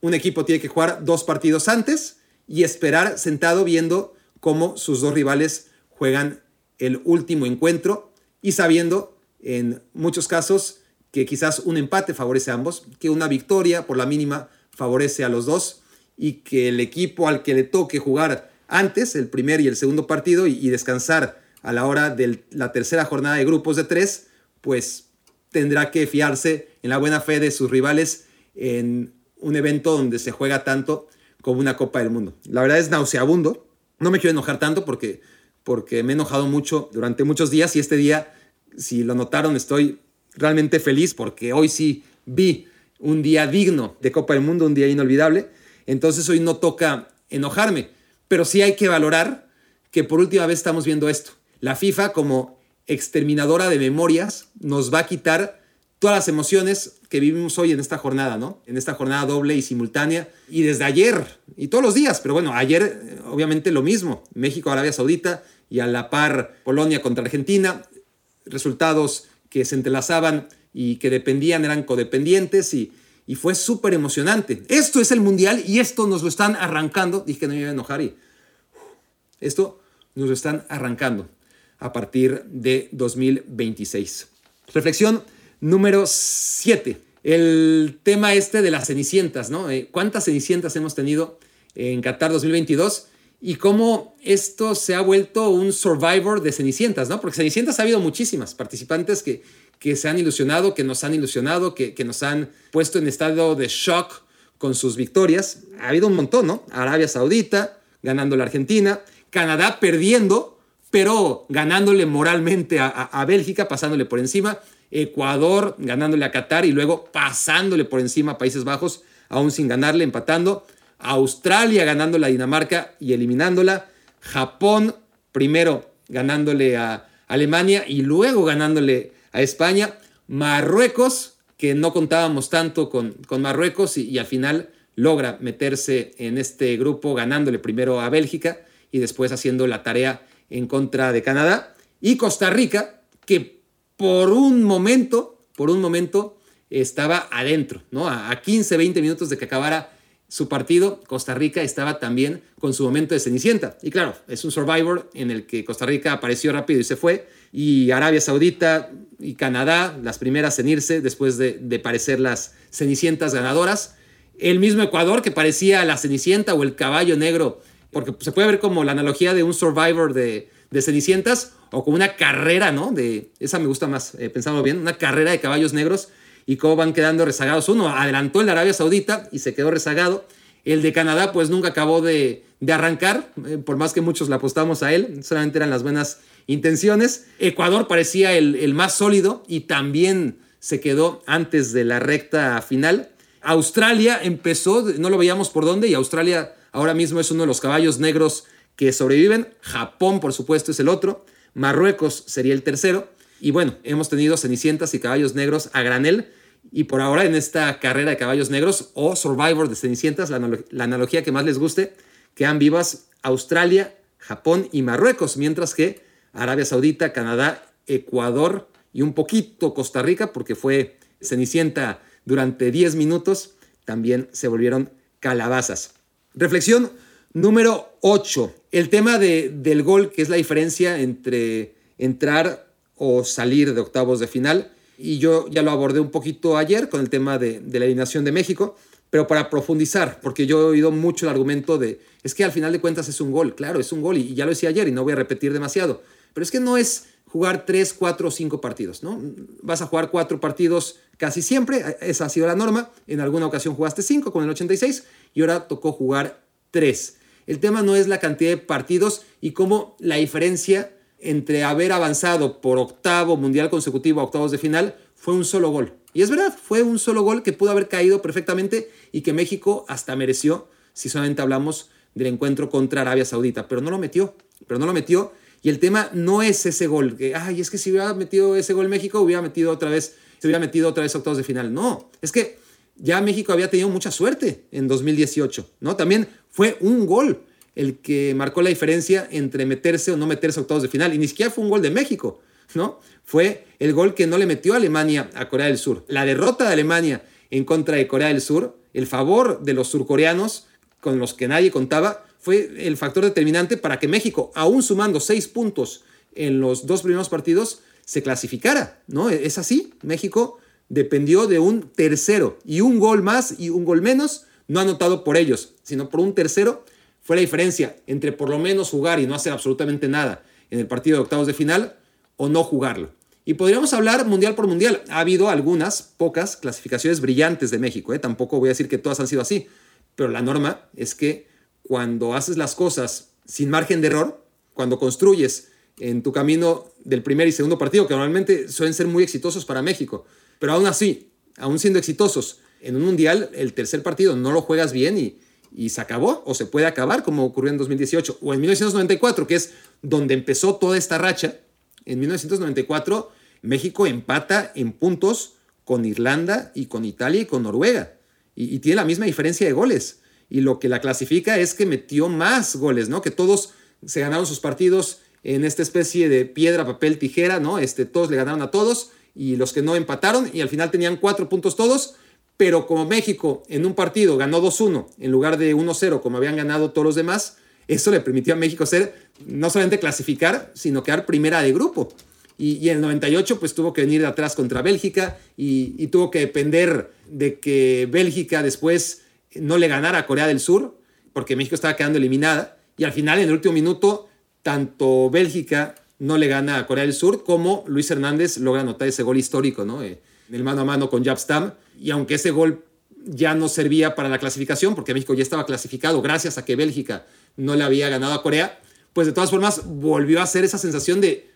un equipo tiene que jugar dos partidos antes y esperar sentado viendo cómo sus dos rivales juegan el último encuentro y sabiendo en muchos casos que quizás un empate favorece a ambos, que una victoria por la mínima favorece a los dos y que el equipo al que le toque jugar antes, el primer y el segundo partido, y, descansar a la hora de la tercera jornada de grupos de tres, pues tendrá que fiarse en la buena fe de sus rivales en un evento donde se juega tanto como una Copa del Mundo. La verdad es nauseabundo. No me quiero enojar tanto porque, porque me he enojado mucho durante muchos días y este día, si lo notaron, estoy realmente feliz porque hoy sí vi un día digno de Copa del Mundo, un día inolvidable. Entonces hoy no toca enojarme, pero sí hay que valorar que por última vez estamos viendo esto. La FIFA como exterminadora de memorias nos va a quitar todas las emociones que vivimos hoy en esta jornada, ¿no? En esta jornada doble y simultánea. Y desde ayer, y todos los días, pero bueno, ayer eh, obviamente lo mismo. México, Arabia Saudita y a la par Polonia contra Argentina. Resultados que se entrelazaban y que dependían, eran codependientes y, y fue súper emocionante. Esto es el Mundial y esto nos lo están arrancando. Dije que no me iba a enojar y esto nos lo están arrancando a partir de 2026. Reflexión número 7. El tema este de las cenicientas, ¿no? Eh, ¿Cuántas cenicientas hemos tenido en Qatar 2022? Y cómo esto se ha vuelto un survivor de cenicientas, ¿no? Porque cenicientas ha habido muchísimas participantes que, que se han ilusionado, que nos han ilusionado, que, que nos han puesto en estado de shock con sus victorias. Ha habido un montón, ¿no? Arabia Saudita, ganando la Argentina, Canadá perdiendo, pero ganándole moralmente a, Bélgica, pasándole por encima, Ecuador ganándole a Qatar y luego pasándole por encima a Países Bajos, aún sin ganarle, empatando, Australia ganándole a Dinamarca y eliminándola, Japón primero ganándole a Alemania y luego ganándole a España, Marruecos, que no contábamos tanto con, con Marruecos y, al final logra meterse en este grupo ganándole primero a Bélgica y después haciendo la tarea en contra de Canadá. Y Costa Rica, que por un momento, por un momento estaba adentro, ¿no? A 15, 20 minutos de que acabara su partido, Costa Rica estaba también con su momento de cenicienta. Y claro, es un survivor en el que Costa Rica apareció rápido y se fue. Y Arabia Saudita y Canadá, las primeras en irse después de, parecer las cenicientas ganadoras. El mismo Ecuador que parecía la cenicienta o el caballo negro, porque se puede ver como la analogía de un survivor de, cenicientas o como una carrera, ¿no? De, esa me gusta más, eh, pensando bien, una carrera de caballos negros y cómo van quedando rezagados. Uno adelantó el de Arabia Saudita y se quedó rezagado. El de Canadá pues nunca acabó de, arrancar, eh, por más que muchos le apostamos a él, solamente eran las buenas intenciones. Ecuador parecía el, el más sólido y también se quedó antes de la recta final. Australia empezó, no lo veíamos por dónde, y Australia ahora mismo es uno de los caballos negros que sobreviven. Japón, por supuesto, es el otro. Marruecos sería el tercero. Y bueno, hemos tenido cenicientas y caballos negros a granel. Y por ahora en esta carrera de caballos negros o Survivor de cenicientas, la, analogía que más les guste, quedan vivas Australia, Japón y Marruecos, mientras que Arabia Saudita, Canadá, Ecuador y un poquito Costa Rica, porque fue cenicienta durante 10 minutos, también se volvieron calabazas. Reflexión número 8. El tema de, del gol, que es la diferencia entre entrar o salir de octavos de final. Y yo ya lo abordé un poquito ayer con el tema de, la eliminación de México, pero para profundizar, porque yo he oído mucho el argumento de, es que al final de cuentas es un gol, claro, es un gol, y, ya lo decía ayer y no voy a repetir demasiado, pero es que no es jugar tres, cuatro o cinco partidos, ¿no? Vas a jugar cuatro partidos casi siempre, esa ha sido la norma, en alguna ocasión jugaste cinco con el 86 y ahora tocó jugar tres. El tema no es la cantidad de partidos y cómo la diferencia entre haber avanzado por octavo mundial consecutivo a octavos de final fue un solo gol. Y es verdad, fue un solo gol que pudo haber caído perfectamente y que México hasta mereció si solamente hablamos del encuentro contra Arabia Saudita, pero no lo metió, pero no lo metió. Y el tema no es ese gol, que, ay, es que si hubiera metido ese gol México, hubiera metido otra vez, se hubiera metido otra vez a octavos de final. No, es que ya México había tenido mucha suerte en 2018, ¿no? También fue un gol el que marcó la diferencia entre meterse o no meterse a octavos de final. Y ni siquiera fue un gol de México, ¿no? Fue el gol que no le metió a Alemania a Corea del Sur. La derrota de Alemania en contra de Corea del Sur, el favor de los surcoreanos con los que nadie contaba, fue el factor determinante para que México, aún sumando seis puntos en los dos primeros partidos, se clasificara, ¿no? Es así, México dependió de un tercero y un gol más y un gol menos, no anotado por ellos, sino por un tercero fue la diferencia entre por lo menos jugar y no hacer absolutamente nada en el partido de octavos de final o no jugarlo. Y podríamos hablar mundial por mundial. Ha habido algunas, pocas clasificaciones brillantes de México. ¿eh? Tampoco voy a decir que todas han sido así. Pero la norma es que cuando haces las cosas sin margen de error, cuando construyes en tu camino del primer y segundo partido, que normalmente suelen ser muy exitosos para México, pero aún así, aún siendo exitosos, en un mundial el tercer partido no lo juegas bien y, y se acabó o se puede acabar como ocurrió en 2018 o en 1994, que es donde empezó toda esta racha. En 1994 México empata en puntos con Irlanda y con Italia y con Noruega y, tiene la misma diferencia de goles. Y lo que la clasifica es que metió más goles, ¿no? Que todos se ganaron sus partidos en esta especie de piedra, papel, tijera, ¿no? Este, todos le ganaron a todos y los que no empataron y al final tenían cuatro puntos todos pero como México en un partido ganó 2-1 en lugar de 1-0 como habían ganado todos los demás, eso le permitió a México ser no solamente clasificar, sino quedar primera de grupo. Y, en el 98 pues tuvo que venir de atrás contra Bélgica y, tuvo que depender de que Bélgica después no le ganara a Corea del Sur, porque México estaba quedando eliminada. Y al final, en el último minuto, tanto Bélgica no le gana a Corea del Sur como Luis Hernández logra anotar ese gol histórico, ¿no? Eh, en el mano a mano con Jabstam y aunque ese gol ya no servía para la clasificación, porque México ya estaba clasificado gracias a que Bélgica no le había ganado a Corea, pues de todas formas volvió a ser esa sensación de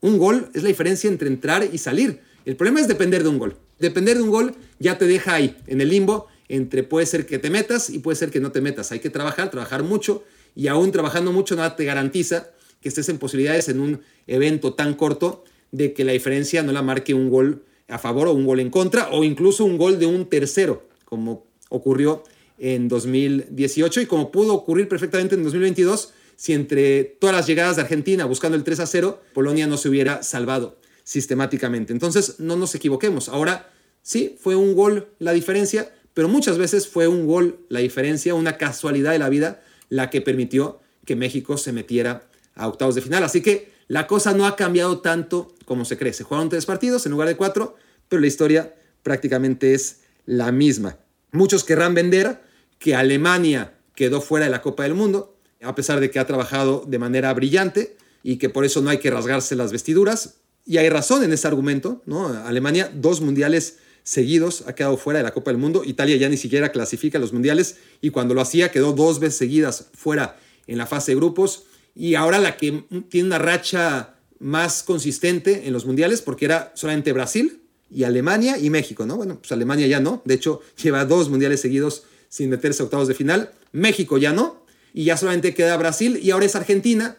un gol es la diferencia entre entrar y salir. El problema es depender de un gol. Depender de un gol ya te deja ahí, en el limbo, entre puede ser que te metas y puede ser que no te metas. Hay que trabajar, trabajar mucho y aún trabajando mucho nada te garantiza que estés en posibilidades en un evento tan corto de que la diferencia no la marque un gol a favor o un gol en contra o incluso un gol de un tercero, como ocurrió en 2018 y como pudo ocurrir perfectamente en 2022 si entre todas las llegadas de Argentina buscando el 3 a 0, Polonia no se hubiera salvado sistemáticamente. Entonces, no nos equivoquemos. Ahora, sí, fue un gol la diferencia, pero muchas veces fue un gol la diferencia, una casualidad de la vida, la que permitió que México se metiera a octavos de final. Así que la cosa no ha cambiado tanto como se cree. Se jugaron tres partidos en lugar de cuatro, pero la historia prácticamente es la misma. Muchos querrán vender que Alemania quedó fuera de la Copa del Mundo, a pesar de que ha trabajado de manera brillante y que por eso no hay que rasgarse las vestiduras. Y hay razón en ese argumento, ¿no? Alemania, dos mundiales seguidos, ha quedado fuera de la Copa del Mundo. Italia ya ni siquiera clasifica los mundiales y cuando lo hacía quedó dos veces seguidas fuera en la fase de grupos y ahora la que tiene una racha más consistente en los mundiales, porque era solamente Brasil y Alemania y México, ¿no? Bueno, pues Alemania ya no, de hecho lleva dos mundiales seguidos sin meterse a octavos de final, México ya no, y ya solamente queda Brasil y ahora es Argentina,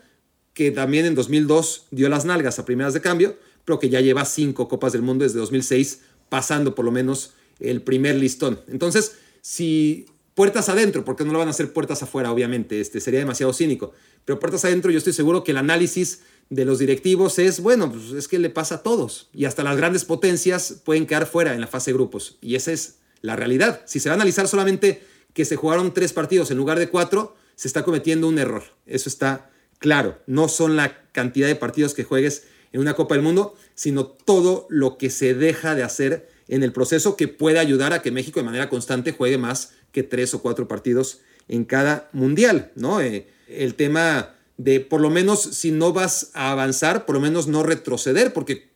que también en 2002 dio las nalgas a primeras de cambio, pero que ya lleva cinco Copas del Mundo desde 2006, pasando por lo menos el primer listón. Entonces, si puertas adentro, porque no lo van a hacer puertas afuera, obviamente, este, sería demasiado cínico. Pero puertas adentro, yo estoy seguro que el análisis de los directivos es, bueno, pues es que le pasa a todos. Y hasta las grandes potencias pueden quedar fuera en la fase de grupos. Y esa es la realidad. Si se va a analizar solamente que se jugaron tres partidos en lugar de cuatro, se está cometiendo un error. Eso está claro. No son la cantidad de partidos que juegues en una Copa del Mundo, sino todo lo que se deja de hacer en el proceso que puede ayudar a que México de manera constante juegue más que tres o cuatro partidos en cada mundial, ¿no? Eh, el tema de por lo menos si no vas a avanzar, por lo menos no retroceder, porque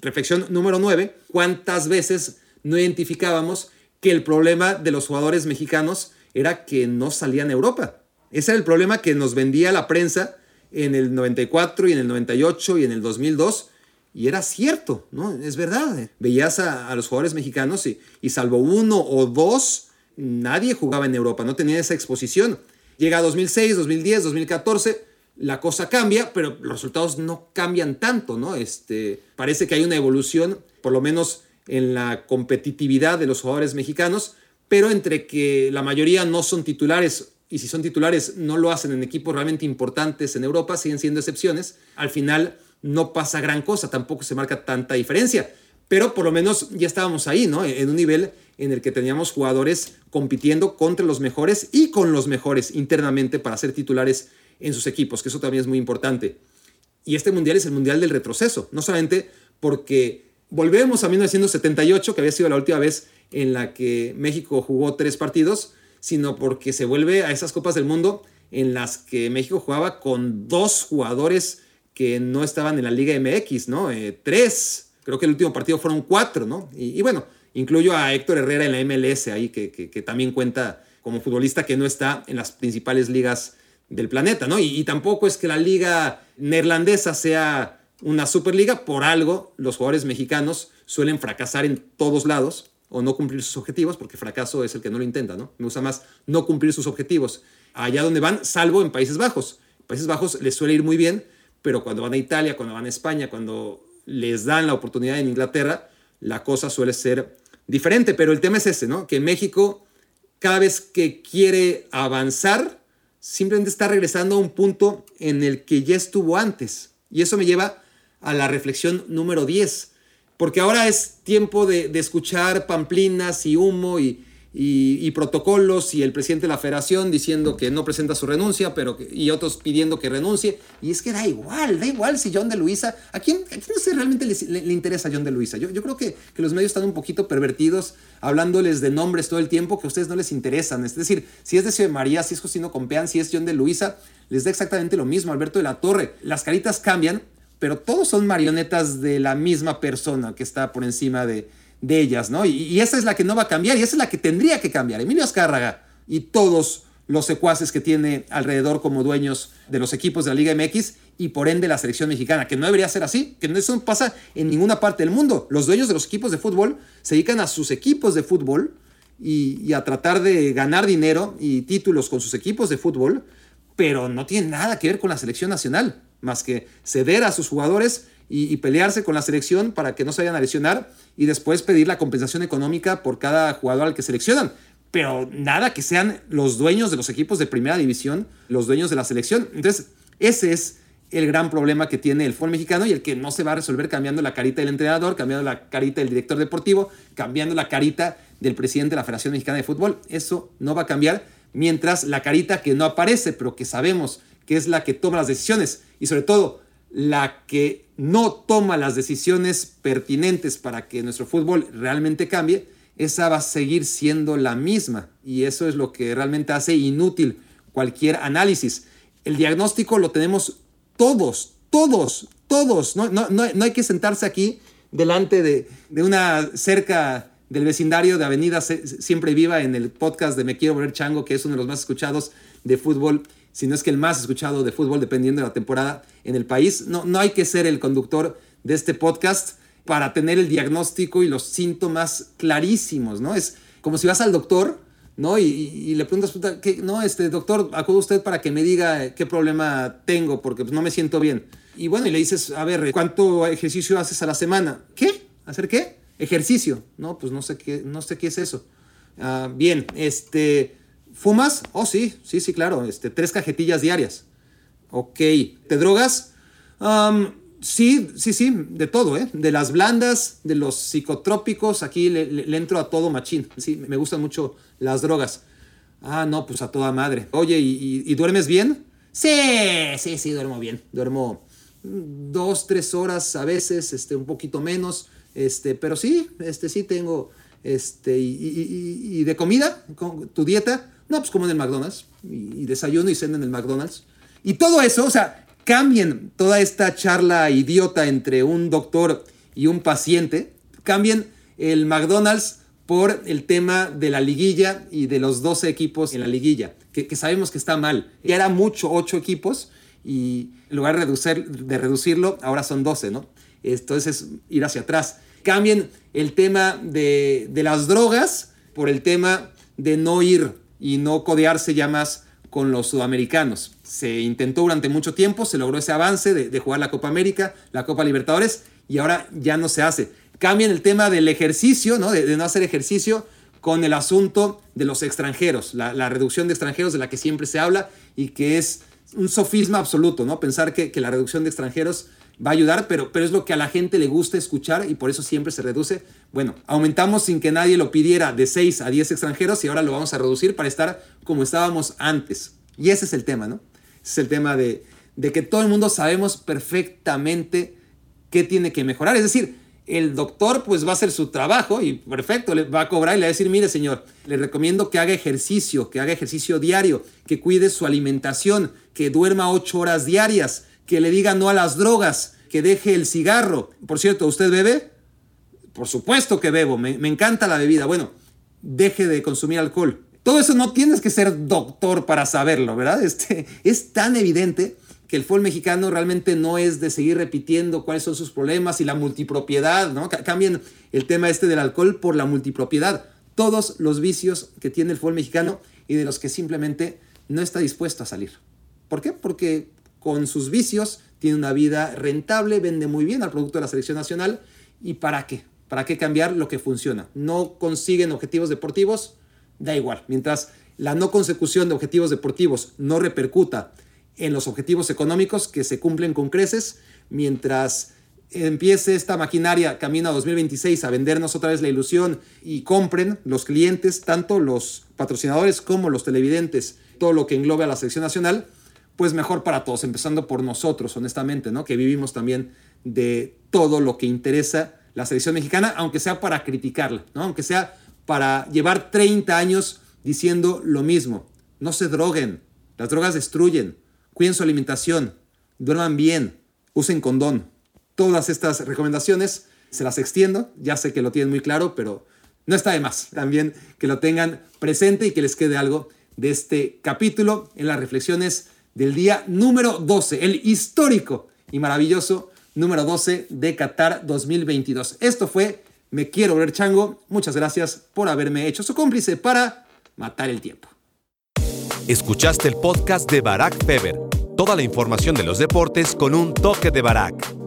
reflexión número nueve, ¿cuántas veces no identificábamos que el problema de los jugadores mexicanos era que no salían a Europa? Ese era el problema que nos vendía la prensa en el 94 y en el 98 y en el 2002. Y era cierto, ¿no? Es verdad. Veías a, los jugadores mexicanos y, y salvo uno o dos nadie jugaba en Europa, no tenía esa exposición. Llega 2006, 2010, 2014, la cosa cambia, pero los resultados no cambian tanto, ¿no? Este, parece que hay una evolución, por lo menos en la competitividad de los jugadores mexicanos, pero entre que la mayoría no son titulares y si son titulares no lo hacen en equipos realmente importantes en Europa, siguen siendo excepciones, al final no pasa gran cosa, tampoco se marca tanta diferencia, pero por lo menos ya estábamos ahí, ¿no? En un nivel en el que teníamos jugadores compitiendo contra los mejores y con los mejores internamente para ser titulares en sus equipos, que eso también es muy importante. Y este mundial es el mundial del retroceso, no solamente porque volvemos a 1978, que había sido la última vez en la que México jugó tres partidos, sino porque se vuelve a esas Copas del Mundo en las que México jugaba con dos jugadores que no estaban en la Liga MX, ¿no? Eh, tres, creo que el último partido fueron cuatro, ¿no? y bueno, Incluyo a Héctor Herrera en la MLS ahí, que, también cuenta como futbolista que no está en las principales ligas del planeta, ¿no? Y, tampoco es que la liga neerlandesa sea una superliga, por algo los jugadores mexicanos suelen fracasar en todos lados o no cumplir sus objetivos, porque fracaso es el que no lo intenta, ¿no? Me gusta más no cumplir sus objetivos allá donde van, salvo en Países Bajos. Países Bajos les suele ir muy bien, pero cuando van a Italia, cuando van a España, cuando les dan la oportunidad en Inglaterra, la cosa suele ser diferente, pero el tema es ese, ¿no? Que México, cada vez que quiere avanzar, simplemente está regresando a un punto en el que ya estuvo antes. Y eso me lleva a la reflexión número 10, porque ahora es tiempo de, de escuchar pamplinas y humo y, y, protocolos y el presidente de la federación diciendo que no presenta su renuncia pero y otros pidiendo que renuncie. Y es que da igual, da igual si John de Luisa, ¿a quién, a quién realmente le, interesa John de Luisa? Yo, yo creo que, que, los medios están un poquito pervertidos hablándoles de nombres todo el tiempo que a ustedes no les interesan. Es decir, si es de Ciudad María, si es Justino Compeán, si es John de Luisa, les da exactamente lo mismo. Alberto de la Torre, las caritas cambian, pero todos son marionetas de la misma persona que está por encima de de ellas, ¿no? Y, esa es la que no va a cambiar y esa es la que tendría que cambiar. Emilio Azcárraga y todos los secuaces que tiene alrededor como dueños de los equipos de la Liga MX y por ende la selección mexicana, que no debería ser así, que eso pasa en ninguna parte del mundo. Los dueños de los equipos de fútbol se dedican a sus equipos de fútbol y, y a tratar de ganar dinero y títulos con sus equipos de fútbol, pero no tiene nada que ver con la selección nacional, más que ceder a sus jugadores y, pelearse con la selección para que no se vayan a lesionar y después pedir la compensación económica por cada jugador al que seleccionan. Pero nada que sean los dueños de los equipos de primera división, los dueños de la selección. Entonces, ese es el gran problema que tiene el fútbol mexicano y el que no se va a resolver cambiando la carita del entrenador, cambiando la carita del director deportivo, cambiando la carita del presidente de la Federación Mexicana de Fútbol. Eso no va a cambiar mientras la carita que no aparece, pero que sabemos que es la que toma las decisiones y sobre todo la que no toma las decisiones pertinentes para que nuestro fútbol realmente cambie, esa va a seguir siendo la misma. Y eso es lo que realmente hace inútil cualquier análisis. El diagnóstico lo tenemos todos, todos, todos. No, no, hay que sentarse aquí delante de, de, una cerca del vecindario de Avenida Siempre Viva en el podcast de Me Quiero Volver Chango, que es uno de los más escuchados de fútbol si no es que el más escuchado de fútbol, dependiendo de la temporada en el país. No, no hay que ser el conductor de este podcast para tener el diagnóstico y los síntomas clarísimos, ¿no? Es como si vas al doctor, ¿no? Y, le preguntas, ¿qué? no, este doctor, acude usted para que me diga qué problema tengo, porque pues, no me siento bien. Y bueno, y le dices, a ver, ¿cuánto ejercicio haces a la semana? ¿Qué? ¿Hacer qué? Ejercicio. No, pues no sé qué, no sé qué es eso. Ah, bien, este, ¿Fumas? Oh, sí, sí, sí, claro. Este, tres cajetillas diarias. Ok. ¿Te drogas? sí, sí, sí, de todo, ¿eh? De las blandas, de los psicotrópicos, aquí le, entro a todo machín. Sí, me gustan mucho las drogas. Ah, no, pues a toda madre. Oye, ¿y, duermes bien? Sí, sí, sí, duermo bien. Duermo dos, tres horas a veces, este, un poquito menos. Este, pero sí, este, sí tengo, este, y, y de comida, tu dieta, no, pues como en el McDonald's. Y, desayuno y cena en el McDonald's. Y todo eso, o sea, cambien toda esta charla idiota entre un doctor y un paciente. Cambien el McDonald's por el tema de la liguilla y de los 12 equipos en la liguilla, que, sabemos que está mal. Ya era mucho, 8 equipos, y en lugar de, reducir, de reducirlo, ahora son 12, ¿no? Entonces es ir hacia atrás. Cambien el tema de, de las drogas por el tema de no ir y no codearse ya más con los sudamericanos. Se intentó durante mucho tiempo, se logró ese avance de, jugar la Copa América, la Copa Libertadores, y ahora ya no se hace. Cambian el tema del ejercicio, ¿no? De, no hacer ejercicio con el asunto de los extranjeros, la, reducción de extranjeros de la que siempre se habla y que es un sofisma absoluto, ¿no? Pensar que, que la reducción de extranjeros va a ayudar, pero, pero es lo que a la gente le gusta escuchar y por eso siempre se reduce. Bueno, aumentamos sin que nadie lo pidiera de 6 a 10 extranjeros y ahora lo vamos a reducir para estar como estábamos antes. Y ese es el tema, ¿no? Es el tema de, de que todo el mundo sabemos perfectamente qué tiene que mejorar. Es decir, el doctor pues va a hacer su trabajo y perfecto, le va a cobrar y le va a decir, mire señor, le recomiendo que haga ejercicio, que haga ejercicio diario, que cuide su alimentación, que duerma 8 horas diarias, que le diga no a las drogas, que deje el cigarro. Por cierto, ¿usted bebe? Por supuesto que bebo, me, encanta la bebida. Bueno, deje de consumir alcohol. Todo eso no tienes que ser doctor para saberlo, ¿verdad? Este, es tan evidente que el fútbol mexicano realmente no es de seguir repitiendo cuáles son sus problemas y la multipropiedad, ¿no? Cambien el tema este del alcohol por la multipropiedad. Todos los vicios que tiene el fútbol mexicano y de los que simplemente no está dispuesto a salir. ¿Por qué? Porque con sus vicios, tiene una vida rentable, vende muy bien al producto de la selección nacional. ¿Y para qué? ¿Para qué cambiar lo que funciona? No consiguen objetivos deportivos, da igual. Mientras la no consecución de objetivos deportivos no repercuta en los objetivos económicos que se cumplen con creces, mientras empiece esta maquinaria camino a 2026 a vendernos otra vez la ilusión y compren los clientes, tanto los patrocinadores como los televidentes, todo lo que englobe a la selección nacional, pues mejor para todos, empezando por nosotros, honestamente, ¿no? Que vivimos también de todo lo que interesa la selección mexicana, aunque sea para criticarla, ¿no? Aunque sea para llevar 30 años diciendo lo mismo. No se droguen, las drogas destruyen, cuiden su alimentación, duerman bien, usen condón. Todas estas recomendaciones Se las extiendo, ya sé que lo tienen muy claro, pero no está de más también que lo tengan presente y que les quede algo de este capítulo en las reflexiones del día número 12, el histórico y maravilloso número 12 de Qatar 2022. Esto fue Me Quiero Ver Chango. Muchas gracias por haberme hecho su cómplice para matar el tiempo. Escuchaste el podcast de Barack Feber. Toda la información de los deportes con un toque de Barack.